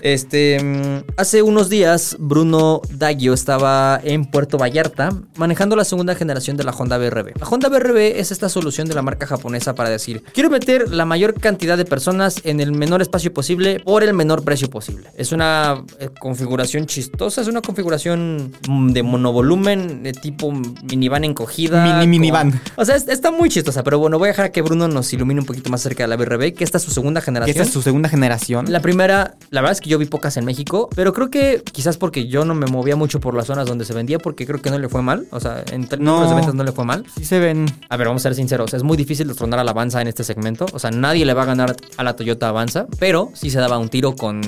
Este, mm, hace unos días, Bruno Daggio estaba en Puerto Vallarta manejando la segunda generación de la Honda BRB. La Honda BRB es esta solución de la marca japonesa para decir, quiero meter la mayor cantidad de personas en el menor espacio posible por el menor precio posible. Es una eh, configuración chistosa, es una configuración mm, de monovolumen, de tipo minivan encogida. Mini con- minivan. O sea, es- está muy chistosa, pero bueno, voy a dejar a que Bruno nos ilumine un poquito más acerca de la BRB, que esta es su segunda Que generación. esta es su segunda generación. La primera, la verdad es que yo vi pocas en México, pero creo que quizás porque yo no me movía mucho por las zonas donde se vendía, porque creo que no le fue mal. O sea, en términos No. de ventas no le fue mal. Sí se ven. A ver, vamos a ser sinceros, es muy difícil destronar a la Avanza en este segmento. O sea, nadie le va a ganar a la Toyota Avanza, pero sí se daba un tiro con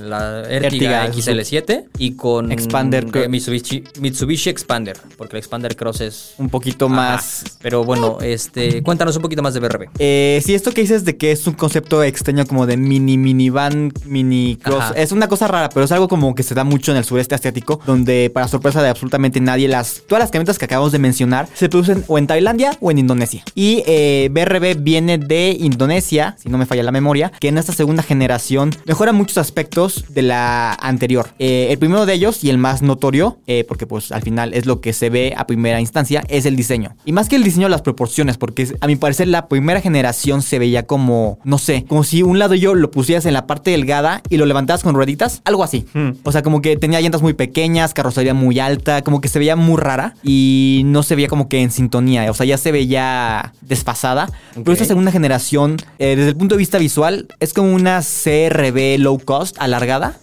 la Ertiga, Ertiga, XL7 y con Expander, eh. Mitsubishi, Mitsubishi Expander, porque el Expander Cross es Un poquito Ajá. más. Pero bueno, este, cuéntanos un poquito más de BRB. Eh, sí, esto que dices de que es un concepto extraño como de mini minivan, mini cross. Ajá. Es una cosa rara, pero es algo como que se da mucho en el sureste asiático, donde para sorpresa de absolutamente nadie, las todas las camionetas que acabamos de mencionar se producen o en Tailandia o en Indonesia. Y eh, BRB viene de Indonesia, si no me falla la memoria, que en esta segunda generación mejora muchos aspectos de la anterior. Eh, el primero de ellos y el más notorio, eh, porque pues al final es lo que se ve a primera instancia, es el diseño. Y más que el diseño, las proporciones, porque a mi parecer la primera generación se veía como, no sé, como si un lado yo lo pusieras en la parte delgada y lo levantabas con rueditas, algo así. Hmm. O sea, como que tenía llantas muy pequeñas, carrocería muy alta, como que se veía muy rara y no se veía como que en sintonía, o sea, ya se veía desfasada. Pero esta segunda generación, eh, desde el punto de vista visual, es como una CRB low cost alargada.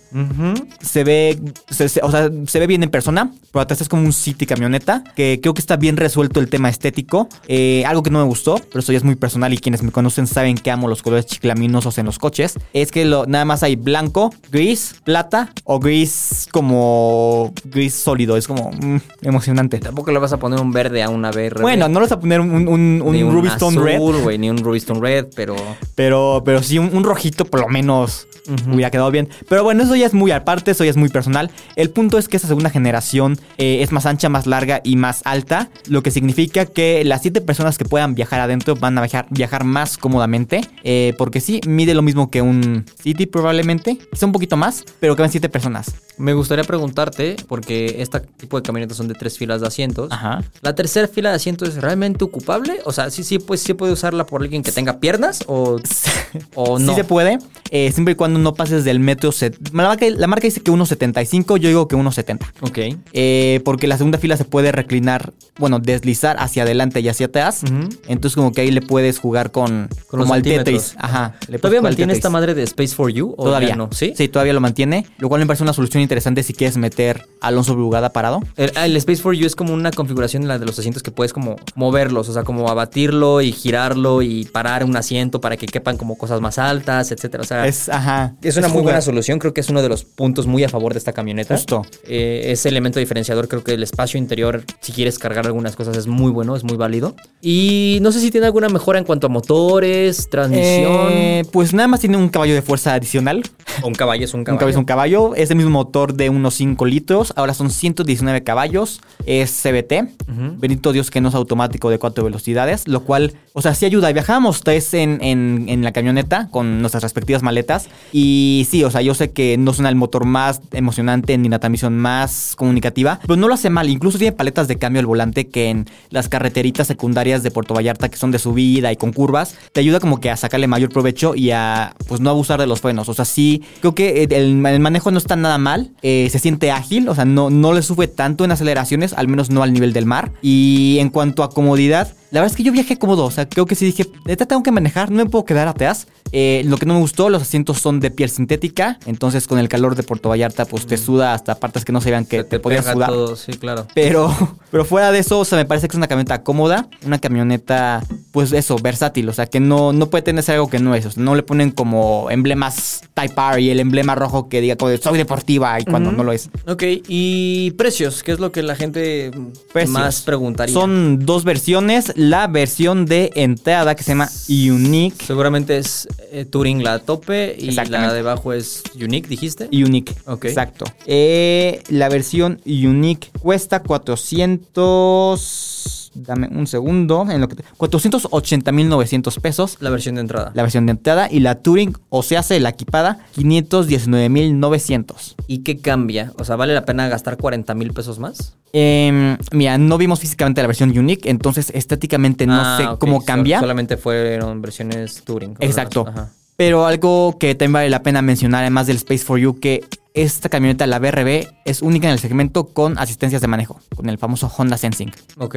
Se ve, se- se- o sea, se ve bien en persona, pero atrás es como un City camioneta, que creo que está bien resuelto el tema estético. Eh, algo que no me gustó, pero eso ya es muy personal y quienes me conocen saben que amo los colores chiclaminosos en los coches, es que lo, nada más hay blanco, gris, plata o gris como gris sólido, es como mm, emocionante. Tampoco le vas a poner un verde a una BRB. Bueno, no les voy a poner un, un, un Ni Ruby Stone Red, azul, güey, ni un Ruby Stone Red, pero... Pero, pero sí, un, un rojito por lo menos hubiera quedado bien. Pero bueno, eso ya es muy aparte, eso ya es muy personal. El punto es que esta segunda generación eh, es más ancha, más larga y más alta. Lo que significa que las siete personas que puedan viajar adentro van a viajar, viajar más cómodamente. eh, porque sí, mide lo mismo que un City probablemente. Quizá un poquito más, pero caben siete personas. Me gustaría preguntarte, porque este tipo de camionetas son de tres filas de asientos. Ajá. ¿La tercera fila de asientos es realmente ocupable? O sea, sí, sí, pues sí puede usarla por alguien que tenga piernas o, o no. Sí se puede, eh, siempre y cuando no pases del metro. set- marca, la marca dice que 1.75, yo digo que 1.70. Ok. Eh, porque la segunda fila se puede reclinar, bueno, deslizar hacia adelante y hacia atrás. Entonces como que ahí le puedes jugar con, Con los como al. Tetris. Ajá. le ¿Todavía mantiene esta madre de Space for You? ¿O Todavía no? ¿Sí? Sí, todavía lo mantiene. Lo cual me parece una solución interesante si quieres meter a Alonso Brugada parado. El, el Space for You es como una configuración en la de los asientos que puedes como moverlos, o sea, como abatirlo y girarlo y parar un asiento para que quepan como cosas más altas, etcétera. O sea, Es, ajá. Es una muy jugar- buena solución, creo que es uno de los puntos muy a favor de esta camioneta. Justo. Eh, ese elemento diferenciador, creo que el espacio interior, si quieres cargar algunas cosas, es muy bueno, es muy válido. Y no sé si tiene alguna mejora en cuanto a motores, transmisión. Eh, pues nada más tiene un caballo de fuerza adicional. o un caballo es un Un caballo. caballo es un caballo. Es el mismo motor de unos 5 litros. Ahora son 119 caballos. Es CBT. Bendito Dios que no es automático de 4 velocidades. Lo cual, o sea, sí ayuda. Viajábamos tres en, en- en la camioneta con nuestras respectivas maletas. Y sí, o sea, yo sé que no suena el motor más emocionante ni la transmisión más comunicativa. Pero no lo hace mal. Incluso tiene paletas de cambio al volante que en las carreteritas secundarias de Puerto Vallarta, que son de subida y con curvas, te ayuda como que a sacarle mayor provecho y a, pues, no abusar de los frenos. O sea, sí, creo que el, manejo no está nada mal. Eh, se siente ágil, o sea, no, no le sufre tanto en aceleraciones, al menos no al nivel del mar. Y en cuanto a comodidad, la verdad es que yo viajé cómodo. O sea, creo que sí dije, neta tengo que manejar, no me puedo quedar atrás. Eh, lo que no me gustó, los asientos son de piel sintética. Entonces, con el calor de Puerto Vallarta, pues te suda hasta partes que no se vean que Se te, podías pega sudar. todo, sí, claro. Pero, pero fuera de eso, o sea, me parece que es una camioneta cómoda, una camioneta, pues eso, versátil, o sea, que no, no puede tener algo que no es, o sea, no le ponen como emblemas Type R y el emblema rojo que diga como de, soy deportiva y cuando no lo es. Ok, y precios, ¿qué es lo que la gente Precios. más preguntaría? Son dos versiones, la versión de entrada que se llama Unique. Seguramente es eh, Touring la tope y la de abajo es Unique, dijiste. Unique. Ok. Exacto. Eh, la versión Unique cuesta 400. Dame un segundo. En lo que 480.900 pesos. La versión de entrada. La versión de entrada. Y la Touring, o se hace la equipada, 519.900. ¿Y qué cambia? O sea, ¿vale la pena gastar 40 mil pesos más? Em, mira, no vimos físicamente la versión Unique, entonces estéticamente no Ah, sé cómo sol- cambia. solamente fueron versiones Touring. Exacto. Pero algo que también vale la pena mencionar, además del Space for You, que esta camioneta, la BRB, es única en el segmento con asistencias de manejo, con el famoso Honda Sensing. Ok.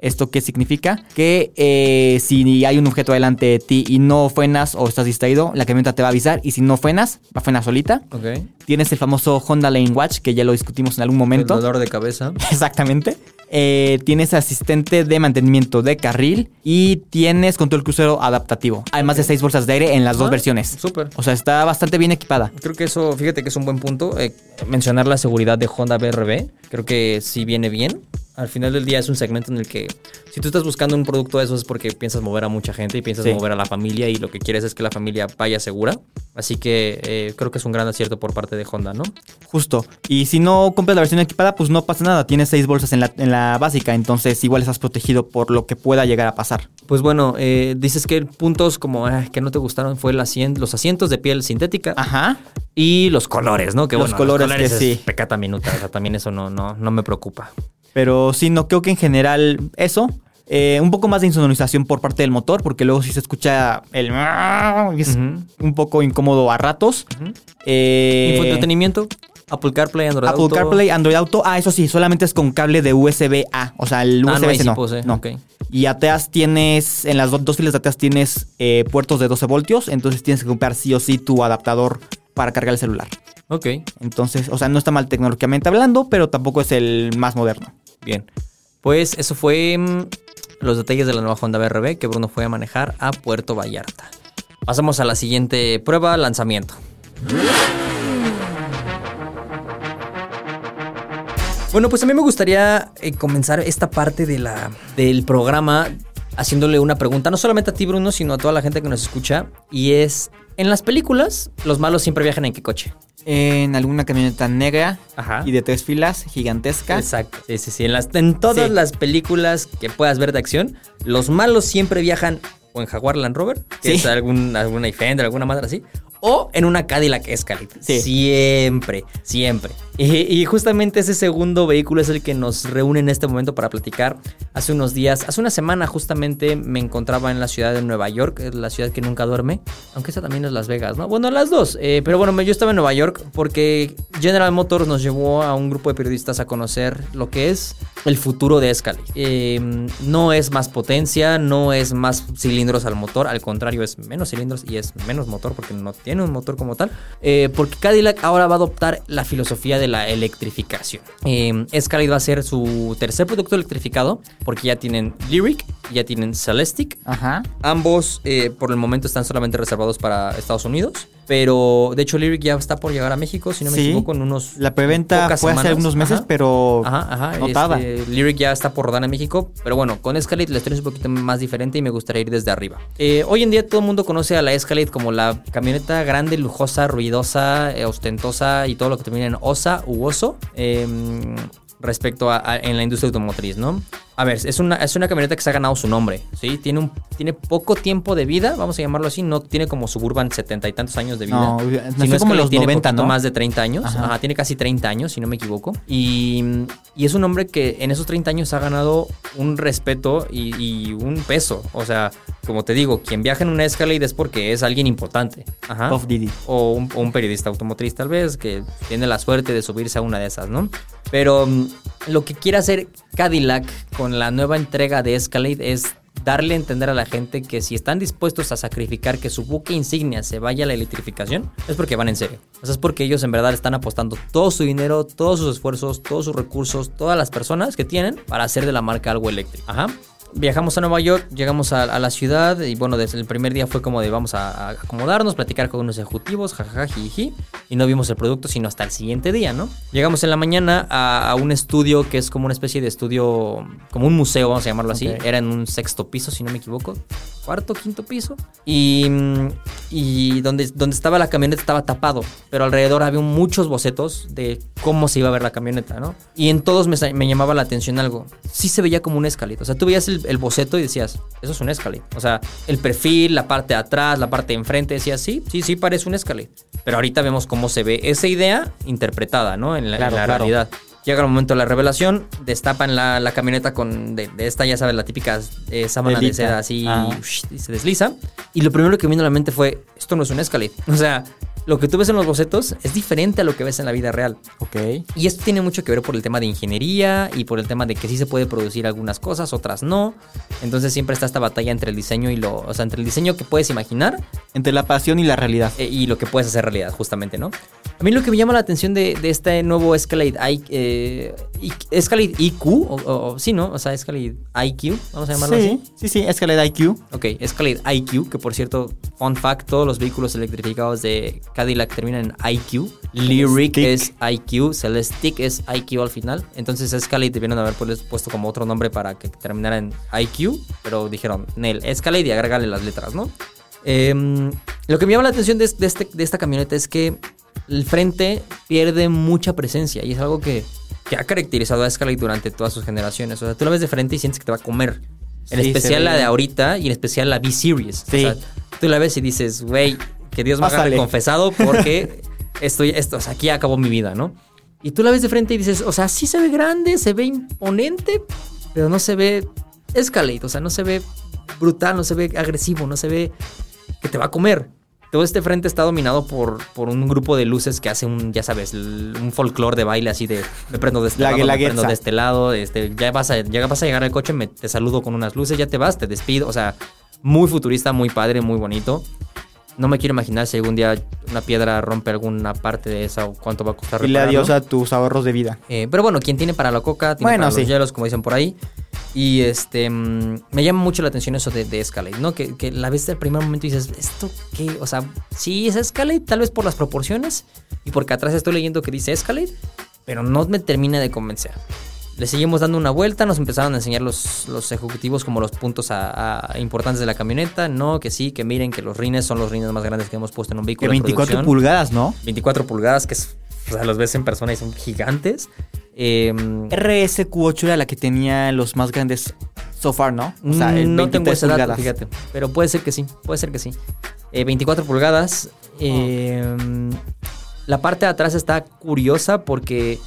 ¿Esto qué significa? Que eh, si hay un objeto delante de ti y no frenas o estás distraído, la camioneta te va a avisar y si no frenas, va a frenar solita. Ok. Tienes el famoso Honda Lane Watch, que ya lo discutimos en algún El momento. dolor de cabeza. Exactamente. Eh, tienes asistente de mantenimiento de carril y tienes control crucero adaptativo. Además de seis bolsas de aire en las dos Ah, versiones. Súper. O sea, está bastante bien equipada. Creo que eso, fíjate que es un buen punto. eh, mencionar la seguridad de Honda BRB. Creo que sí viene bien. Al final del día es un segmento en el que si tú estás buscando un producto de esos es porque piensas mover a mucha gente y piensas Sí. mover a la familia y lo que quieres es que la familia vaya segura. Así que eh, creo que es un gran acierto por parte de Honda, ¿no? Justo. Y si no compras la versión equipada, pues no pasa nada. Tienes seis bolsas en la, en la básica, entonces igual estás protegido por lo que pueda llegar a pasar. Pues bueno, eh, dices que puntos como ah, que no te gustaron fue el asien- los asientos de piel sintética Ajá. y los colores, ¿no? Que Los bueno, colores que es sí. pecata minuta, o sea, también eso no, no, no me preocupa. Pero sí, no creo que en general eso. Eh, un poco más de insonorización por parte del motor, porque luego sí se escucha el... y es un poco incómodo a ratos. Eh, Infoentretenimiento, Apple CarPlay, Android Apple Auto. CarPlay, Android Auto. Ah, eso sí, solamente es con cable de USB-A. O sea, el Ah, no, USB sí no. puse, no. ok. Y atrás tienes, en las do- dos filas de atrás tienes eh, puertos de 12 voltios. Entonces tienes que comprar sí o sí tu adaptador para cargar el celular. Ok, Entonces, o sea, no está mal tecnológicamente hablando, pero tampoco es el más moderno. bien. Pues eso fue mm, los detalles de la nueva Honda BRB que Bruno fue a manejar a Puerto Vallarta. Pasamos a la siguiente prueba, lanzamiento. Bueno, pues a mí me gustaría eh, comenzar esta parte de la, del programa haciéndole una pregunta, no solamente a ti, Bruno, sino a toda la gente que nos escucha. Y es, en las películas, los malos siempre viajan en qué coche. En alguna camioneta negra Ajá. y de tres filas, gigantesca. Exacto. Sí, sí, sí. En, las, en todas Sí. las películas que puedas ver de acción, los malos siempre viajan o en Jaguar Land Rover, que Sí. es algún, alguna Defender, alguna madre así, o en una Cadillac Escalade. Sí. Siempre, siempre. Y, y justamente ese segundo vehículo es el que nos reúne en este momento para platicar. Hace unos días, hace una semana justamente me encontraba en la ciudad de Nueva York, la ciudad que nunca duerme, aunque esa también es Las Vegas, ¿no? Bueno, las dos. Eh, pero bueno, yo estaba en Nueva York porque General Motors nos llevó a un grupo de periodistas a conocer lo que es el futuro de Escalade. Eh, no es más potencia, no es más cilindros al motor, al contrario, es menos cilindros y es menos motor porque no tiene un motor como tal. Eh, porque Cadillac ahora va a adoptar la filosofía de la electrificación. Eh, Escalade va a ser su tercer producto electrificado porque ya tienen Lyric, ya tienen Celestic, Ajá. Ambos eh, por el momento están solamente reservados para Estados Unidos. Pero de hecho Lyric ya está por llegar a México, si no me Sí. equivoco, en unos... La preventa pocas fue hace semanas. algunos meses, Ajá. pero Ajá, ajá. no estaba. este, Lyric ya está por rodar en México. Pero bueno, con Escalade la historia es un poquito más diferente y me gustaría ir desde arriba. Eh, hoy en día todo el mundo conoce a la Escalade como la camioneta grande, lujosa, ruidosa, eh, ostentosa y todo lo que termina en osa u oso. em, respecto a, a- en la industria automotriz, ¿no? A ver, es una, es una camioneta que se ha ganado su nombre, ¿sí? Tiene, un, tiene poco tiempo de vida, vamos a llamarlo así, no tiene como Suburban setenta y tantos años de vida. No, nació es como que los tiene 90, poquito ¿no? más de 30 años, Ajá. Ajá, tiene casi 30 años, si no me equivoco. Y, y es un hombre que en esos 30 años ha ganado un respeto y, y un peso. O sea, como te digo, quien viaja en una Escalade es porque es alguien importante. Ajá. O un, o un periodista automotriz tal vez que tiene la suerte de subirse a una de esas, ¿no? Pero mm, lo que quiere hacer Cadillac con la nueva entrega de Escalade es darle a entender a la gente que si están dispuestos a sacrificar que su buque insignia se vaya a la electrificación, es porque van en serio. O sea, es porque ellos en verdad están apostando todo su dinero, todos sus esfuerzos, todos sus recursos, todas las personas que tienen para hacer de la marca algo eléctrico. Ajá. Viajamos a Nueva York, llegamos a, a la ciudad y bueno, desde el primer día fue como de vamos a, a acomodarnos, platicar con unos ejecutivos, jajaja, jiji, y no vimos el producto sino hasta el siguiente día, ¿no? Llegamos en la mañana a, a un estudio que es como una especie de estudio, como un museo, vamos a llamarlo así, era en un sexto piso, si no me equivoco, cuarto, quinto piso, y, y donde, donde estaba la camioneta estaba tapado, pero alrededor había muchos bocetos de cómo se iba a ver la camioneta, ¿no? Y en todos me, me llamaba la atención algo, sí se veía como un Escalade, o sea, tú veías el, el boceto y decías, eso es un Escalade, o sea, el perfil, la parte de atrás, la parte de enfrente, decías, sí, sí, sí, parece un Escalade, pero ahorita vemos cómo se ve esa idea interpretada, ¿no? En la, en Claro, la claro. realidad. Llega el momento de la revelación, destapan la, la camioneta con de, de esta, ya sabes, la típica eh, sábana de seda así Ah. y se desliza. Y lo primero que me vino a la mente fue, esto no es un Escalade. O sea, lo que tú ves en los bocetos es diferente a lo que ves en la vida real. Ok. Y esto tiene mucho que ver por el tema de ingeniería y por el tema de que sí se puede producir algunas cosas, otras no. Entonces siempre está esta batalla entre el diseño y lo, o sea, entre el diseño que puedes imaginar Entre la pasión y la realidad. eh, y lo que puedes hacer realidad, justamente, ¿no? A mí lo que me llama la atención de, de este nuevo Escalade, I- eh, I- Escalade IQ, o, sí, ¿no? O sea, Escalade IQ, vamos a llamarlo así. Sí, sí, sí, Escalade IQ. Ok, Escalade IQ, que por cierto, fun fact, todos los vehículos electrificados de Cadillac terminan en IQ. Lyric es IQ, Celestiq es IQ al final. Entonces Escalade debieron haber pues- puesto como otro nombre para que terminara en IQ, pero dijeron, Nel, Escalade y agrégale las letras, ¿no? Em, lo que me llama la atención de, de este- de esta camioneta es que el frente pierde mucha presencia y es algo que, que ha caracterizado a Escalade durante todas sus generaciones. O sea, tú la ves de frente y sientes que te va a comer. En Sí, especial la de ahorita y en especial la B-Series. Sí. O sea, tú la ves y dices, güey, que Dios me agarre Pásale. confesado porque estoy, esto, o sea, aquí acabó mi vida, ¿no? Y tú la ves de frente y dices, o sea, sí se ve grande, se ve imponente, pero no se ve Escalade, o sea, no se ve brutal, no se ve agresivo, no se ve que te va a comer. Todo este frente está dominado por, por un grupo de luces que hace un, ya sabes, un folclore de baile así de me prendo de este La lado, me guelaguetza. prendo de este lado, este, ya vas a, ya vas a llegar al coche, me, te saludo con unas luces, ya te vas, te despido, o sea, muy futurista, muy padre, muy bonito. No me quiero imaginar si algún día una piedra rompe alguna parte de esa o cuánto va a costar Dile repararlo. adiós a tus ahorros de vida. Eh, pero bueno, quien tiene para la coca, tiene Bueno, para sí. los hielos, como dicen por ahí. Y este mm, me llama mucho la atención eso de, de Escalade, ¿no? Que, que la ves al primer momento y dices, ¿esto qué? O sea, sí es Escalade, tal vez por las proporciones y porque atrás estoy leyendo que dice Escalade, pero no me termina de convencer. Le seguimos dando una vuelta, nos empezaron a enseñar los, los ejecutivos como los puntos a- a- importantes de la camioneta. No, que sí, que miren que los rines son los rines más grandes que hemos puesto en un Que vehículo. de 24 producción. pulgadas, ¿no? 24 pulgadas, que es, o sea, los ves en persona y son gigantes. Eh, RSQ8 era la que tenía los más grandes so far, ¿no? O sea, el no tengo 23 ese dato, pulgadas. fíjate. Pero puede ser que sí, puede ser que sí. Eh, 24 pulgadas Eh, La parte de atrás está curiosa porque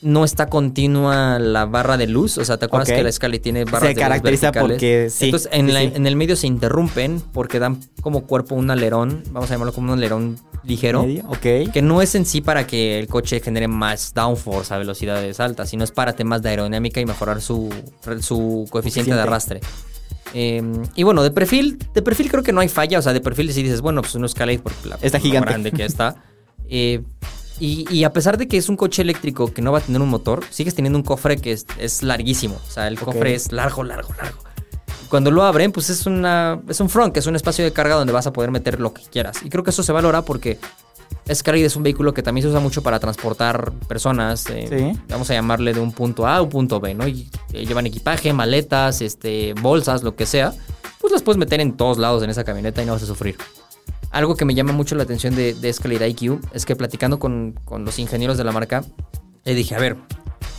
no está continua la barra de luz. O sea, ¿te acuerdas que la Escalade tiene barras Se de luz caracteriza verticales? porque sí, Entonces, en, sí, la- sí. en el medio se interrumpen porque dan como cuerpo un alerón, vamos a llamarlo como un alerón ligero. ¿Medio? Ok. Que no es en sí para que el coche genere más downforce a velocidades altas, sino es para temas de aerodinámica y mejorar su, su coeficiente de arrastre. Eh, y bueno, de perfil, de perfil creo que no hay falla. O sea, de perfil si dices, bueno, pues un Escalade porque la Está gigante. grande que está. Eh, y, y a pesar de que es un coche eléctrico que no va a tener un motor, sigues teniendo un cofre que es, es larguísimo. O sea, el cofre es largo, largo, largo. Cuando lo abren, pues es una es un front, que es un espacio de carga donde vas a poder meter lo que quieras. Y creo que eso se valora porque Escalade es un vehículo que también se usa mucho para transportar personas. eh, Sí. Vamos a llamarle de un punto A a un punto B, ¿no? Y eh, llevan equipaje, maletas, este, bolsas, lo que sea. Pues las puedes meter en todos lados en esa camioneta y no vas a sufrir. Algo que me llama mucho la atención de, de Escalade IQ es que platicando con, con los ingenieros de la marca, le dije, a ver,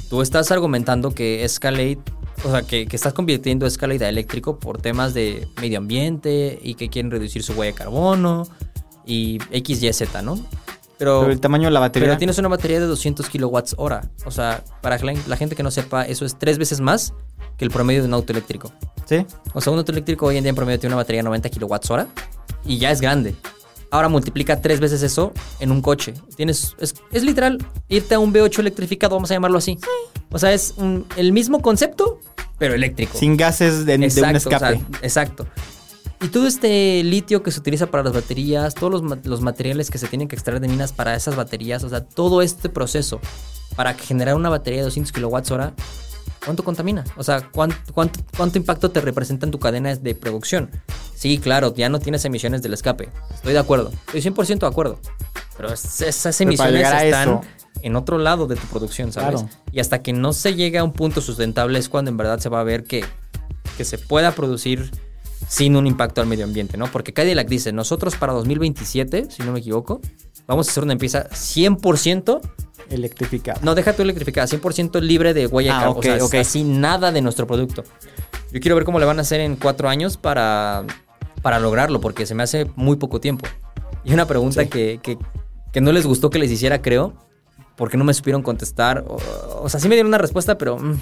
tú estás argumentando que Escalade, o sea, que, que estás convirtiendo Escalade a eléctrico por temas de medio ambiente y que quieren reducir su huella de carbono y X, Y, Z, ¿no? Pero, Pero el tamaño de la batería. pero tienes una batería de 200 kilowatts hora. O sea, para la, la gente que no sepa, eso es tres veces más que el promedio de un auto eléctrico. Sí. O sea, un auto eléctrico hoy en día en promedio tiene una batería de 90 kilowatts hora y ya es grande. Ahora multiplica tres veces eso en un coche. Tienes, es, es literal irte a un V8 electrificado, vamos a llamarlo así. O sea, es un- el mismo concepto, pero eléctrico. Sin gases de, de un Exacto, escape. o sea, exacto. Y todo este litio que se utiliza para las baterías, todos los, los materiales que se tienen que extraer de minas para esas baterías, o sea, todo este proceso para generar una batería de 200 kilowatts hora, ¿cuánto contamina? O sea, ¿cuánto, cuánto, cuánto impacto te representa en tu cadena de producción? Sí, claro, ya no tienes emisiones del escape. Estoy de acuerdo. Estoy 100% de acuerdo. Pero es- esas emisiones están eso- en otro lado de tu producción, ¿sabes? Claro. Y hasta que no se llegue a un punto sustentable es cuando en verdad se va a ver que, que se pueda producir sin un impacto al medio ambiente, ¿no? Porque Cadillac dice, nosotros para 2027, si no me equivoco, vamos a hacer una empresa 100%, Electrificado. no deja tu electrificada, 100% libre de huella de Ah, carbono. ok, o sea, ok. así nada de nuestro producto. Yo quiero ver cómo le van a hacer en cuatro años para, para lograrlo, porque se me hace muy poco tiempo. Y una pregunta Sí. que, que- que no les gustó que les hiciera, creo, porque no me supieron contestar. O, o sea, sí me dieron una respuesta, pero... mm,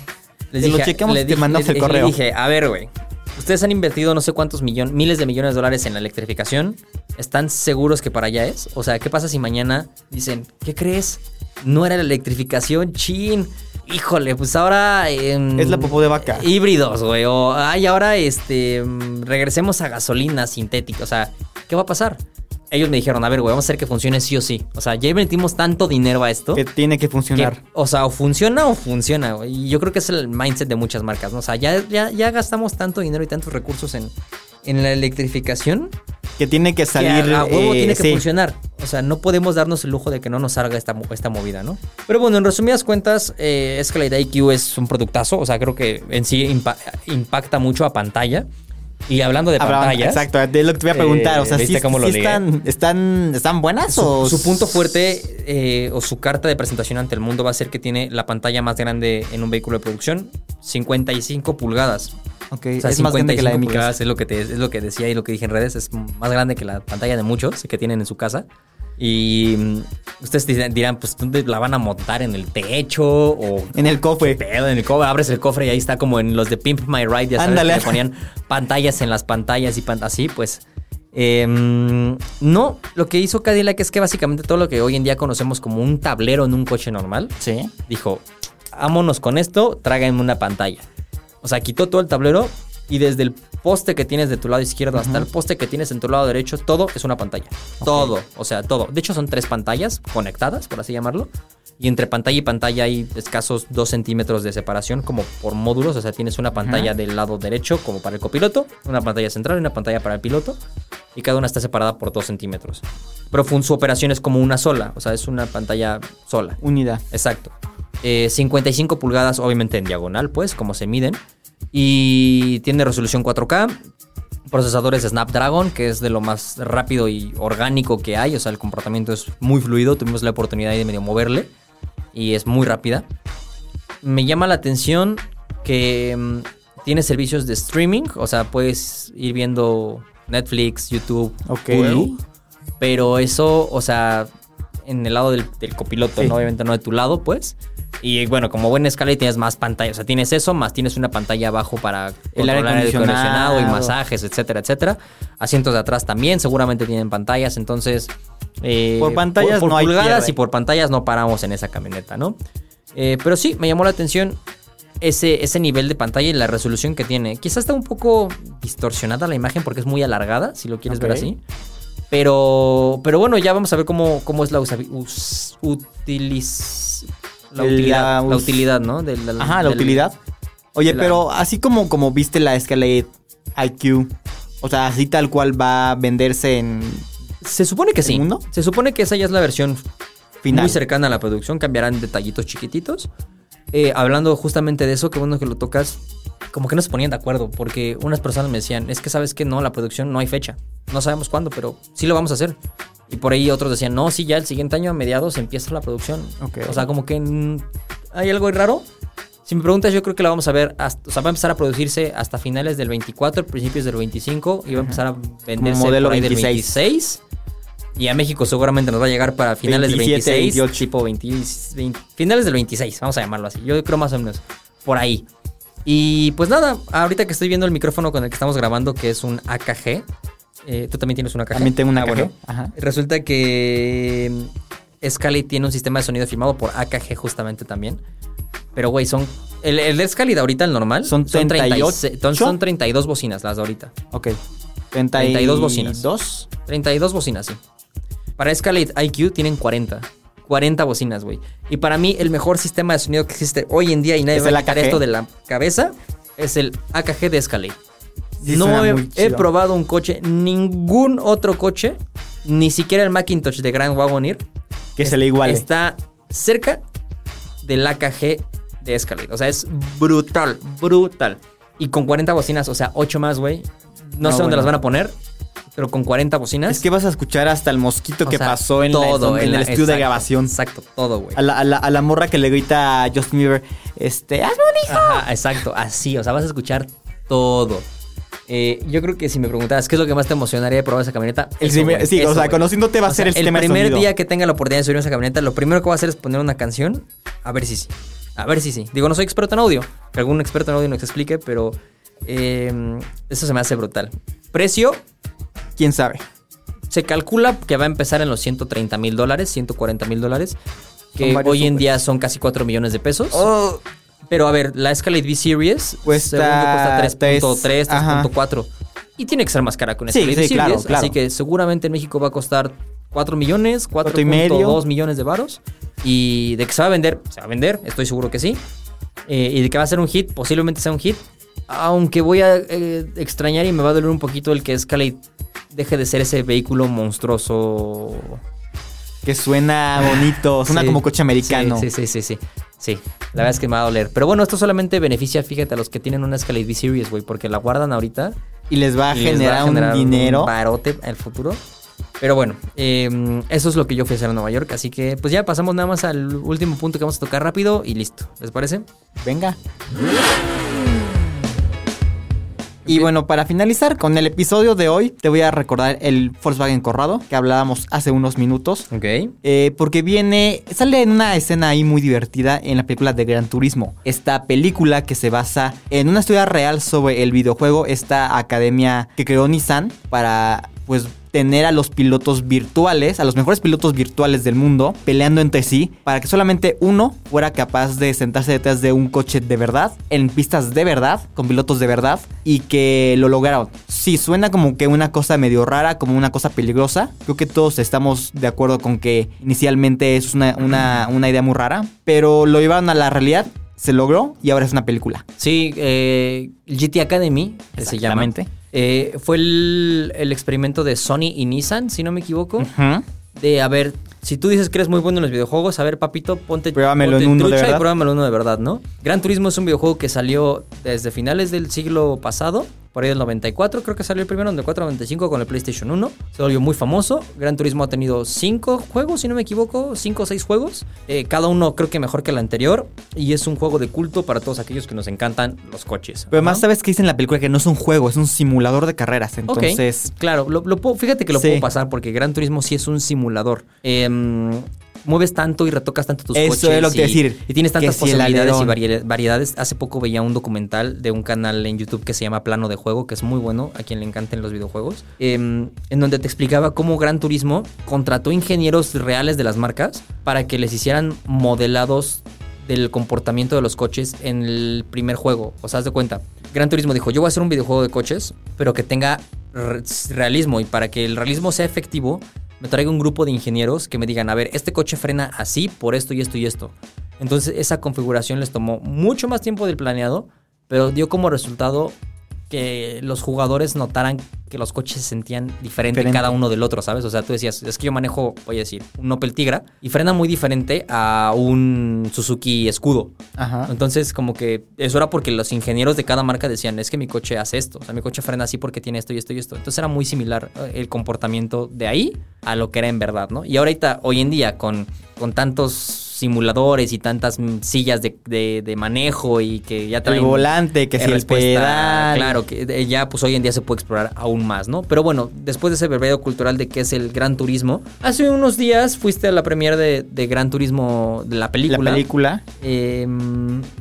les Te lo checamos y te mandamos el le correo. dije, a ver, güey. Ustedes han invertido no sé cuántos millones, miles de millones de dólares en la electrificación. ¿Están seguros que para allá es? O sea, ¿qué pasa si mañana dicen, ¿qué crees? No era la electrificación, chin. Híjole, pues ahora... Es la popó de vaca. Híbridos, güey. O, ay, ahora este, mm, regresemos a gasolina sintética. O sea, ¿qué va a pasar? Ellos me dijeron, a ver, güey, vamos a hacer que funcione sí o sí. O sea, ya metimos tanto dinero a esto. Que tiene que que, funcionar. o sea, o funciona o funciona, güey. Y yo creo que es el mindset de muchas marcas, ¿no? O sea, ya, ya, ya gastamos tanto dinero y tantos recursos en, en la electrificación Que tiene que que salir. a, a huevo eh, tiene que sí. funcionar. O sea, no podemos darnos el lujo de que no nos salga esta, esta movida, ¿no? Pero bueno, en resumidas cuentas, eh, Escalade IQ es un productazo. O sea, creo que en sí impa- impacta mucho a pantalla. Y hablando de Habrá- pantallas... Exacto, de lo que te voy a preguntar. Eh, o sea, ¿viste ¿sí, cómo lo sí ligué? están, están, ¿están buenas Su, o...? su punto fuerte eh, o su carta de presentación ante el mundo va a ser que tiene la pantalla más grande en un vehículo de producción, 55 pulgadas. Ok, O sea, es más grande que la de mi pulgadas casa. es lo que te, es lo que decía y lo que dije en redes, es más grande que la pantalla de muchos que tienen en su casa. Y mm, ustedes dirán, pues ¿dónde la van a montar en el techo o En el cofre. pedo en el cofre, abres el cofre y ahí está como en los de Pimp My Ride, ya sabes, que le ponían pantallas en las pantallas y pan- así, pues. em, no, lo que hizo Cadillac es que básicamente todo lo que hoy en día conocemos como un tablero en un coche normal, Sí. dijo, vámonos con esto, tráiganme una pantalla. O sea, quitó todo el tablero y desde el poste que tienes de tu lado izquierdo hasta el poste que tienes en tu lado derecho, todo es una pantalla. Todo, o sea, todo. De hecho, son tres pantallas conectadas, por así llamarlo. Y entre pantalla y pantalla hay escasos dos centímetros de separación, como por módulos. O sea, tienes una pantalla del lado derecho, como para el copiloto, una pantalla central y una pantalla para el piloto. Y cada una está separada por dos centímetros. Pero su operación es como una sola, o sea, es una pantalla sola. Unidad. Exacto. Eh, 55 pulgadas, obviamente en diagonal, pues, como se miden. Y tiene resolución 4K. Procesadores Snapdragon, que es de lo más rápido y orgánico que hay. O sea, el comportamiento es muy fluido. Tuvimos la oportunidad de medio moverle. Y es muy rápida. Me llama la atención que mm, tiene servicios de streaming. O sea, puedes ir viendo Netflix, YouTube, Ok. Hulu. Pero eso, o sea, en el lado del, del copiloto, Sí. ¿no? Obviamente no de tu lado, pues. Y bueno, como buen Scarlett tienes más pantalla. O sea, tienes eso, más tienes una pantalla abajo para El aire acondicionado. y masajes, etcétera, etcétera. Asientos de atrás también seguramente tienen pantallas, entonces... eh, Por pantallas por, no hay pulgadas pierde. y por pantallas no paramos en esa camioneta, ¿no? Eh, pero sí, me llamó la atención ese, ese nivel de pantalla y la resolución que tiene. Quizás está un poco distorsionada la imagen porque es muy alargada, si lo quieres ver así. Pero, pero bueno, ya vamos a ver cómo, cómo es la usabi- us- utiliz- la, utilidad, la utilidad, ¿no? Ajá, la del- utilidad. Oye, pero así como, como viste la Escalade IQ, o sea, así tal cual va a venderse en Se supone que sí. ¿Segundo? Se supone que esa ya es la versión final. muy cercana a la producción, cambiarán detallitos chiquititos. Eh, hablando justamente de eso, qué bueno que lo tocas. Como que no se ponían de acuerdo, porque unas personas me decían, es que sabes que no, la producción no hay fecha. No sabemos cuándo, pero sí lo vamos a hacer. Y por ahí otros decían, no, sí, ya el siguiente año a mediados empieza la producción. O sea, como que hay algo raro. Si me preguntas, yo creo que la vamos a ver, hasta, o sea, va a empezar a producirse hasta finales del 24, principios del 25, y va a empezar a venderse modelo por ahí del 26. 26. Y a México seguramente nos va a llegar para finales 27, del 26, 28. tipo 20, 20 finales del 26, vamos a llamarlo así. Yo creo más o menos por ahí. Y pues nada, ahorita que estoy viendo el micrófono con el que estamos grabando, que es un AKG, eh, tú también tienes un AKG. También tengo un Ah, AKG, bueno. ajá. Resulta que mm, Scully tiene un sistema de sonido firmado por AKG justamente también. Pero güey, son el, el de Scully de ahorita, el normal, Son 36 38. son, son 32 bocinas las de ahorita. Ok. 32 bocinas. 2. 32 bocinas, sí. Para Escalade IQ tienen 40. 40 bocinas, güey. Y para mí, el mejor sistema de sonido que existe hoy en día, y nadie ¿Es va a quitar esto de la cabeza, es el AKG de Escalade. Sí, no he, probado un coche, ningún otro coche, ni siquiera el Macintosh de Grand Wagoneer, Que se le iguale. está cerca del AKG de Escalade. O sea, es brutal, brutal. Y con 40 bocinas, o sea, 8 más, güey. No, No, sé dónde las van a poner, pero con 40 bocinas. Es que vas a escuchar hasta el mosquito O que sea, pasó en, la- todo, en, el estudio de grabación. Exacto, todo, güey. A la, a la- a la morra que le grita a Justin Bieber, este, hazme un hijo. Ajá, exacto, así, o sea, vas a escuchar todo. Eh, yo creo que si me preguntaras qué es lo que más te emocionaría de probar esa camioneta, El eso, primer- güey, sí, o sea, conociéndote va a ser el el tema primer sonido. día que tenga la oportunidad de subir esa camioneta, lo primero que voy a hacer es poner una canción, a ver si sí. A ver si sí. Digo, no soy experto en audio, que algún experto en audio nos explique, pero eh, eso se me hace brutal. Precio, ¿Quién sabe? se calcula que va a empezar en los 130 mil dólares, 140 mil dólares, que hoy en supers. día son casi 4 millones de pesos. Oh, Pero a ver, la Escalade V-Series Cuesta según yo, cuesta 3.3, tres, ajá. 3.4. Y tiene que ser más cara que una Sí, Escalade sí, claro, claro. Así que seguramente en México va a costar 4 millones, Cuatro y medio. 4.2 millones de varos. Y de que se va a vender, se va a vender, estoy seguro que sí. Eh, y de que va a ser un hit, posiblemente sea un hit. Aunque voy a eh, extrañar y me va a doler un poquito el que Escalade deje de ser ese vehículo monstruoso. que suena bonito, suena Sí, como coche americano. Sí, sí, sí, sí, sí. La verdad es que me va a doler. Pero bueno, esto solamente beneficia, fíjate, a los que tienen una Escalade V-Series, güey, porque la guardan ahorita. Y les va a les generar, un dinero. Un barote en el futuro. Pero bueno, eh, eso es lo que yo fui a hacer en Nueva York. Así que, pues ya pasamos nada más al último punto que vamos a tocar rápido y listo. ¿Les parece? Venga. Y bueno, para finalizar con el episodio de hoy, te voy a recordar el Volkswagen Corrado que hablábamos hace unos minutos. Ok. Eh, porque viene, sale en una escena ahí muy divertida en la película de Gran Turismo. Esta película que se basa en una historia real sobre el videojuego, esta academia que creó Nissan para, pues, tener a los pilotos virtuales, a los mejores pilotos virtuales del mundo, peleando entre sí, para que solamente uno fuera capaz de sentarse detrás de un coche de verdad, en pistas de verdad, con pilotos de verdad, y que lo lograron. Sí, suena como que una cosa medio rara, como una cosa peligrosa. Creo que todos estamos de acuerdo con que inicialmente es una, una, una idea muy rara, pero lo llevaron a la realidad, se logró y ahora es una película. Sí, eh, GT Academy, se llama. Eh, fue el, el experimento de Sony y Nissan, si no me equivoco. De, a ver, si tú dices que eres muy bueno en los videojuegos, a ver, papito, ponte, Pruébamelo ponte en uno de trucha y verdad. pruébamelo en uno de verdad, ¿no? Gran Turismo es un videojuego que salió desde finales del siglo pasado por ahí del 94, creo que salió el primero, 94-95 con el PlayStation 1. Se volvió muy famoso. Gran Turismo ha tenido 5 juegos, si no me equivoco, 5 o 6 juegos. Eh, cada uno creo que mejor que el anterior. Y es un juego de culto para todos aquellos que nos encantan los coches. Pero ¿no? más sabes que dice en la película que no es un juego, es un simulador de carreras. Entonces, claro, lo, lo puedo- fíjate que lo Sí. puedo pasar porque Gran Turismo sí es un simulador. Em, mueves tanto y retocas tanto tus Eso coches. es lo que y, decir, Y tienes tantas si posibilidades y variedades. Hace poco veía un documental de un canal en YouTube que se llama Plano de Juego, que es muy bueno a quien le encanten los videojuegos, em, en donde te explicaba cómo Gran Turismo contrató ingenieros reales de las marcas para que les hicieran modelados del comportamiento de los coches en el primer juego. O sea, haz de cuenta. Gran Turismo dijo, yo voy a hacer un videojuego de coches, pero que tenga re- realismo. Y para que el realismo sea efectivo, me traigo un grupo de ingenieros que me digan, a ver, este coche frena así por esto y esto y esto. Entonces esa configuración les tomó mucho más tiempo del planeado, pero dio como resultado que los jugadores notaran que los coches se sentían diferente, Diferente. cada uno del otro, ¿sabes? O sea, tú decías, es que yo manejo, voy a decir, un Opel Tigra y frena muy diferente a un Suzuki Escudo. ajá. Entonces, como que eso era porque los ingenieros de cada marca decían, es que mi coche hace esto, o sea, mi coche frena así porque tiene esto y esto y esto. Entonces era muy similar eh, el comportamiento de ahí a lo que era en verdad, ¿no? Y ahorita, hoy en día, con, con tantos simuladores y tantas sillas de, de- de manejo y que ya el traen... volante, que eh, si el pedal. Claro, que ya pues hoy en día se puede explorar aún más, ¿no? Pero bueno, después de ese verbeo cultural de que es el Gran Turismo, hace unos días fuiste a la premiere de, de Gran Turismo de la La película. película. Eh,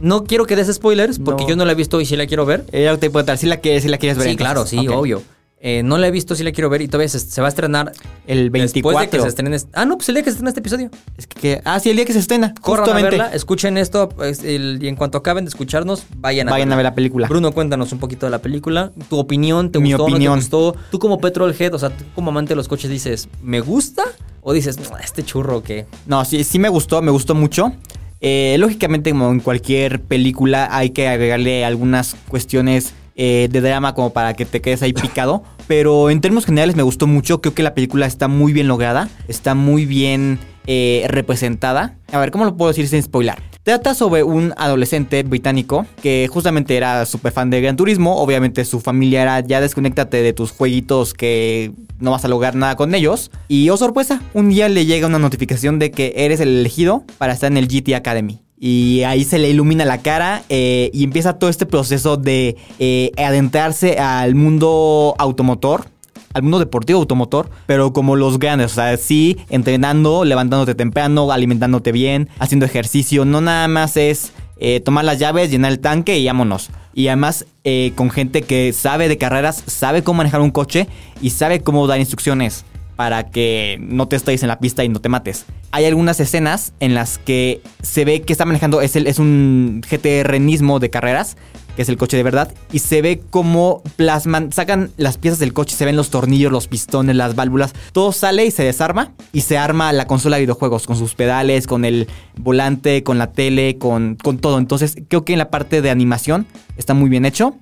no quiero que des spoilers porque No. yo no la he visto y sí la quiero ver. Ella te puede si la quieres, si la quieres ver. Sí, entonces. claro, sí, obvio. Eh, no la he visto, sí la quiero ver y todavía se, se va a estrenar El 24. después de que se estrene. este- Ah, no, pues el día que se estrena este episodio. Es que, que- ah, sí, el día que se estrena. Corran justamente. a verla, escuchen esto pues, el- y en cuanto acaben de escucharnos, vayan a Vayan verla. a ver la película. Bruno, cuéntanos un poquito de la película. Tu opinión, ¿te Mi gustó opinión. no te gustó? Tú como Petrolhead, o sea, tú como amante de los coches dices, ¿me gusta? O dices, "Ah, este churro que... No, sí, sí me gustó, me gustó mucho. Eh, lógicamente, como en cualquier película, hay que agregarle algunas cuestiones eh, de drama como para que te quedes ahí picado. Pero en términos generales me gustó mucho. Creo que la película está muy bien lograda. Está muy bien eh, representada. A ver, ¿cómo lo puedo decir sin spoiler? Trata sobre un adolescente británico que justamente era súper fan de Gran Turismo. Obviamente su familia era ya desconéctate de tus jueguitos que no vas a lograr nada con ellos. Y oh sorpresa, un día le llega una notificación de que eres el elegido para estar en el GT Academy. Y ahí se le ilumina la cara eh, y empieza todo este proceso de eh, adentrarse al mundo automotor al mundo deportivo automotor, pero como los grandes, o sea, sí, entrenando, levantándote temprano, alimentándote bien, haciendo ejercicio, no nada más es eh, tomar las llaves, llenar el tanque y vámonos. Y además eh, con gente que sabe de carreras, sabe cómo manejar un coche y sabe cómo dar instrucciones para que no te estés en la pista y no te mates. Hay algunas escenas en las que se ve que está manejando, es, el, es un GTRnismo de carreras, que es el coche de verdad, y se ve como plasman, sacan las piezas del coche, se ven los tornillos, los pistones, las válvulas, todo sale y se desarma, y se arma la consola de videojuegos, con sus pedales, con el volante, con la tele, con, con todo. Entonces creo que en la parte de animación está muy bien hecho.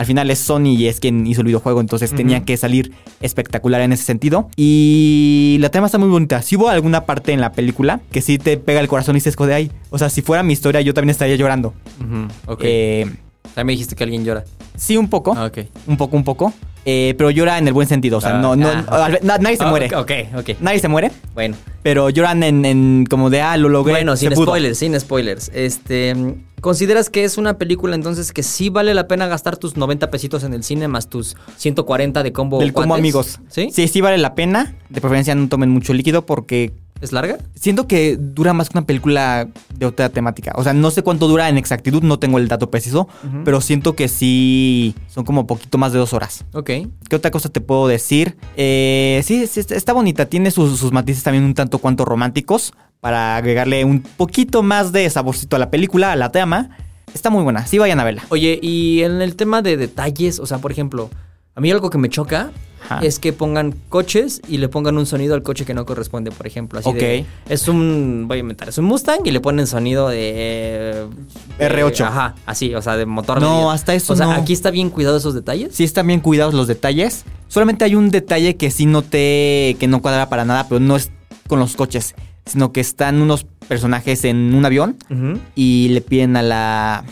Al final es Sony y es quien hizo el videojuego, entonces tenía que salir espectacular en ese sentido. Y la tema está muy bonita. Si hubo alguna parte en la película que sí te pega el corazón y se escode ahí. O sea, si fuera mi historia, yo también estaría llorando. Ok. Eh, También me dijiste que alguien llora. sí, un poco. Ah, ok. Un poco, un poco. Eh, pero llora en el buen sentido. O sea, Ah, no, no, ah, na- nadie se Ah, muere. Ok, ok. Nadie se muere, Bueno. pero lloran en, en como de, ah, lo logré. Bueno, sin spoilers, sin spoilers. Este, ¿consideras que es una película entonces que sí vale la pena gastar tus 90 pesitos en el cine más tus 140 de combo Del cuates? amigos. ¿Sí? Sí, sí vale la pena. De preferencia no tomen mucho líquido porque ¿Es larga? siento que dura más que una película de otra temática. O sea, no sé cuánto dura en exactitud, no tengo el dato preciso, pero siento que sí son como poquito más de dos horas. Ok. ¿Qué otra cosa te puedo decir? Eh, sí, está- bonita. Tiene sus, sus matices también un tanto cuanto románticos para agregarle un poquito más de saborcito a la película, a la trama. Está muy buena. Sí, vayan a verla. Oye, y en el tema de detalles, o sea, por ejemplo, a mí algo que me choca Ajá. es que pongan coches y le pongan un sonido al coche que no corresponde, por ejemplo. Así Ok. de, es un, voy a inventar, es un Mustang y le ponen sonido de... de- R8. Ajá, así, o sea, de motor. No, de- hasta eso O sea, no. aquí está bien cuidado esos detalles. Sí están bien cuidados los detalles. Solamente hay un detalle que sí noté que no cuadra para nada, pero no es con los coches, sino que están unos personajes en un avión y le piden a la...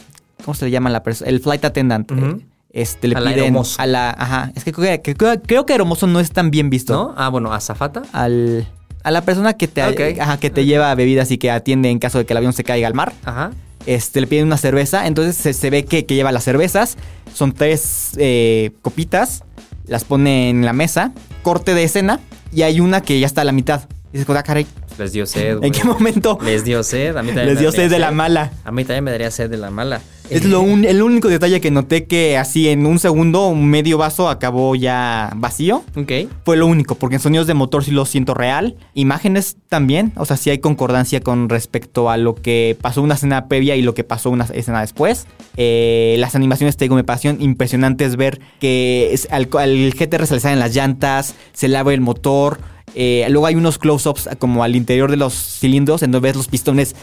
¿Cómo se le llama la persona? El flight attendant. Eh, Este, le A piden a la, ajá, es que creo, que creo- creo que aeromozo no es tan bien visto. ¿No? Ah, bueno, azafata. Al, a la persona que te, Ok. ajá, que te lleva bebidas y que atiende en caso de que el avión se caiga al mar. Ajá. Este, le piden una cerveza, entonces se, se ve que, que lleva las cervezas, son tres eh, copitas, las pone en la mesa, corte de escena, y hay una que ya está a la mitad. Y dices, "Ah, caray, Les dio sed. ¿en qué momento Les dio sed. A mí también les dio sed de la mala? A mí también me daría sed de la mala. Es lo un- el único detalle que noté que así en un segundo, un medio vaso acabó ya vacío. Ok. Fue lo único, porque en sonidos de motor sí lo siento real. Imágenes también, o sea, sí hay concordancia con respecto a lo que pasó una escena previa y lo que pasó una escena después. Eh, las animaciones, te digo, me parecieron impresionantes ver que es- al, al GTR se le salen las llantas, se abre el motor. Eh, luego hay unos close-ups como al interior de los cilindros, en donde ves los pistones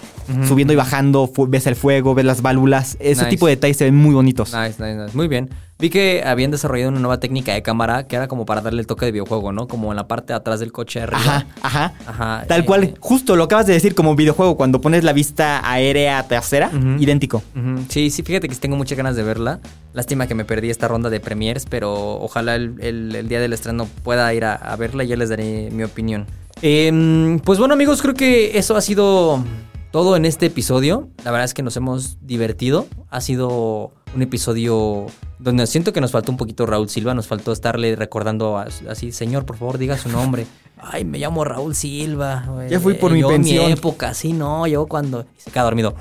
subiendo y bajando, ves el fuego, ves las válvulas. Ese Nice. tipo de detalles se ven muy bonitos. Nice, nice, nice. Muy bien. Vi que habían desarrollado una nueva técnica de cámara que era como para darle el toque de videojuego, ¿no? Como en la parte de atrás del coche arriba. Ajá, ajá. Ajá. Tal eh, cual, justo lo acabas de decir como videojuego, cuando pones la vista aérea trasera, idéntico. Ujú. Sí, sí, fíjate que tengo muchas ganas de verla. Lástima que me perdí esta ronda de premiers, pero ojalá el, el- el día del estreno pueda ir a, a verla y ya les daré mi opinión. Em, pues bueno amigos, creo que eso ha sido todo en este episodio. La verdad es que nos hemos divertido. Ha sido un episodio donde siento que nos faltó un poquito Raúl Silva. Nos faltó estarle recordando a- así, señor, por favor, diga su nombre. Ay, me llamo Raúl Silva. Ya fui por mi Yo en pensión. mi época, sí, no, yo cuando... y Se queda dormido.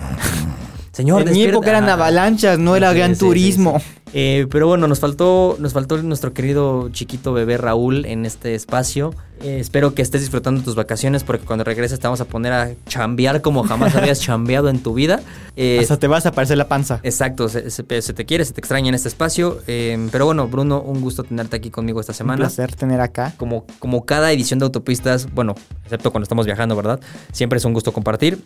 Señor, en mi despierta. época eran avalanchas, no era Sí, gran sí, turismo. sí. Eh, pero bueno, nos faltó, nos faltó nuestro querido chiquito bebé Raúl en este espacio. Eh, espero que estés disfrutando tus vacaciones porque cuando regreses te vamos a poner a chambear como jamás habías chambeado en tu vida. Eh, Hasta te vas a aparecer la panza. Exacto, se, se- se te quiere, se te extraña en este espacio. Eh, pero bueno, Bruno, un gusto tenerte aquí conmigo esta Un semana. placer tener acá. Como, como cada edición de autopistas, bueno, excepto cuando estamos viajando, ¿verdad? Siempre es un gusto compartir.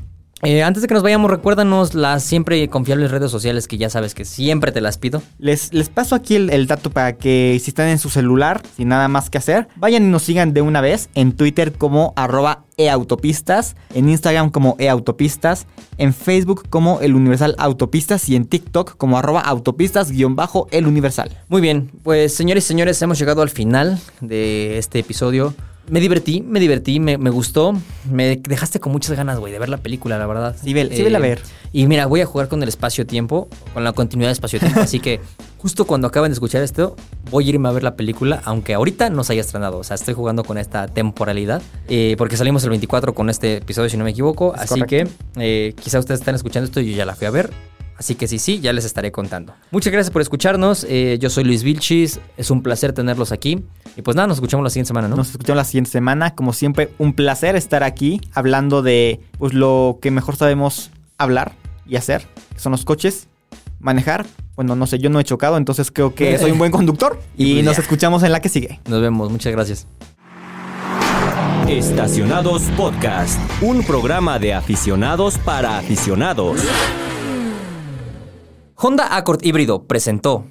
Eh, antes de que nos vayamos, recuérdanos las siempre confiables redes sociales que ya sabes que siempre te las pido. Les, les paso aquí el, el dato para que si están en su celular, sin nada más que hacer, vayan y nos sigan de una vez en Twitter como arroba eautopistas, en Instagram como eautopistas, en Facebook como el Universal Autopistas y en TikTok como arroba autopistas-el Universal. Muy bien, pues señores y señores, hemos llegado al final de este episodio. Me divertí, me divertí, me, me gustó. Me dejaste con muchas ganas, güey, de ver la película, la verdad. Sí, ve- sí, vela a ver. Y mira, voy a jugar con el espacio-tiempo, con la continuidad de espacio-tiempo. así que justo cuando acaben de escuchar esto, voy a irme a ver la película, aunque ahorita no se haya estrenado. O sea, estoy jugando con esta temporalidad. eh, porque salimos el 24 con este episodio, si no me equivoco. Es así correcto. que eh, quizá ustedes están escuchando esto y yo ya la fui a ver. Así que sí, sí, ya les estaré contando. Muchas gracias por escucharnos. eh, yo soy Luis Vilchis. Es un placer tenerlos aquí. Y pues nada, nos escuchamos la siguiente semana, ¿no? Nos escuchamos la siguiente semana. Como siempre, un placer estar aquí hablando de pues, lo que mejor sabemos hablar y hacer, que son los coches. Manejar, bueno, no sé, yo no he chocado, entonces creo que soy un buen conductor. Y pues nos ya. escuchamos en la que sigue. Nos vemos. Muchas gracias. Estacionados Podcast, un programa de aficionados para aficionados. Honda Accord híbrido presentó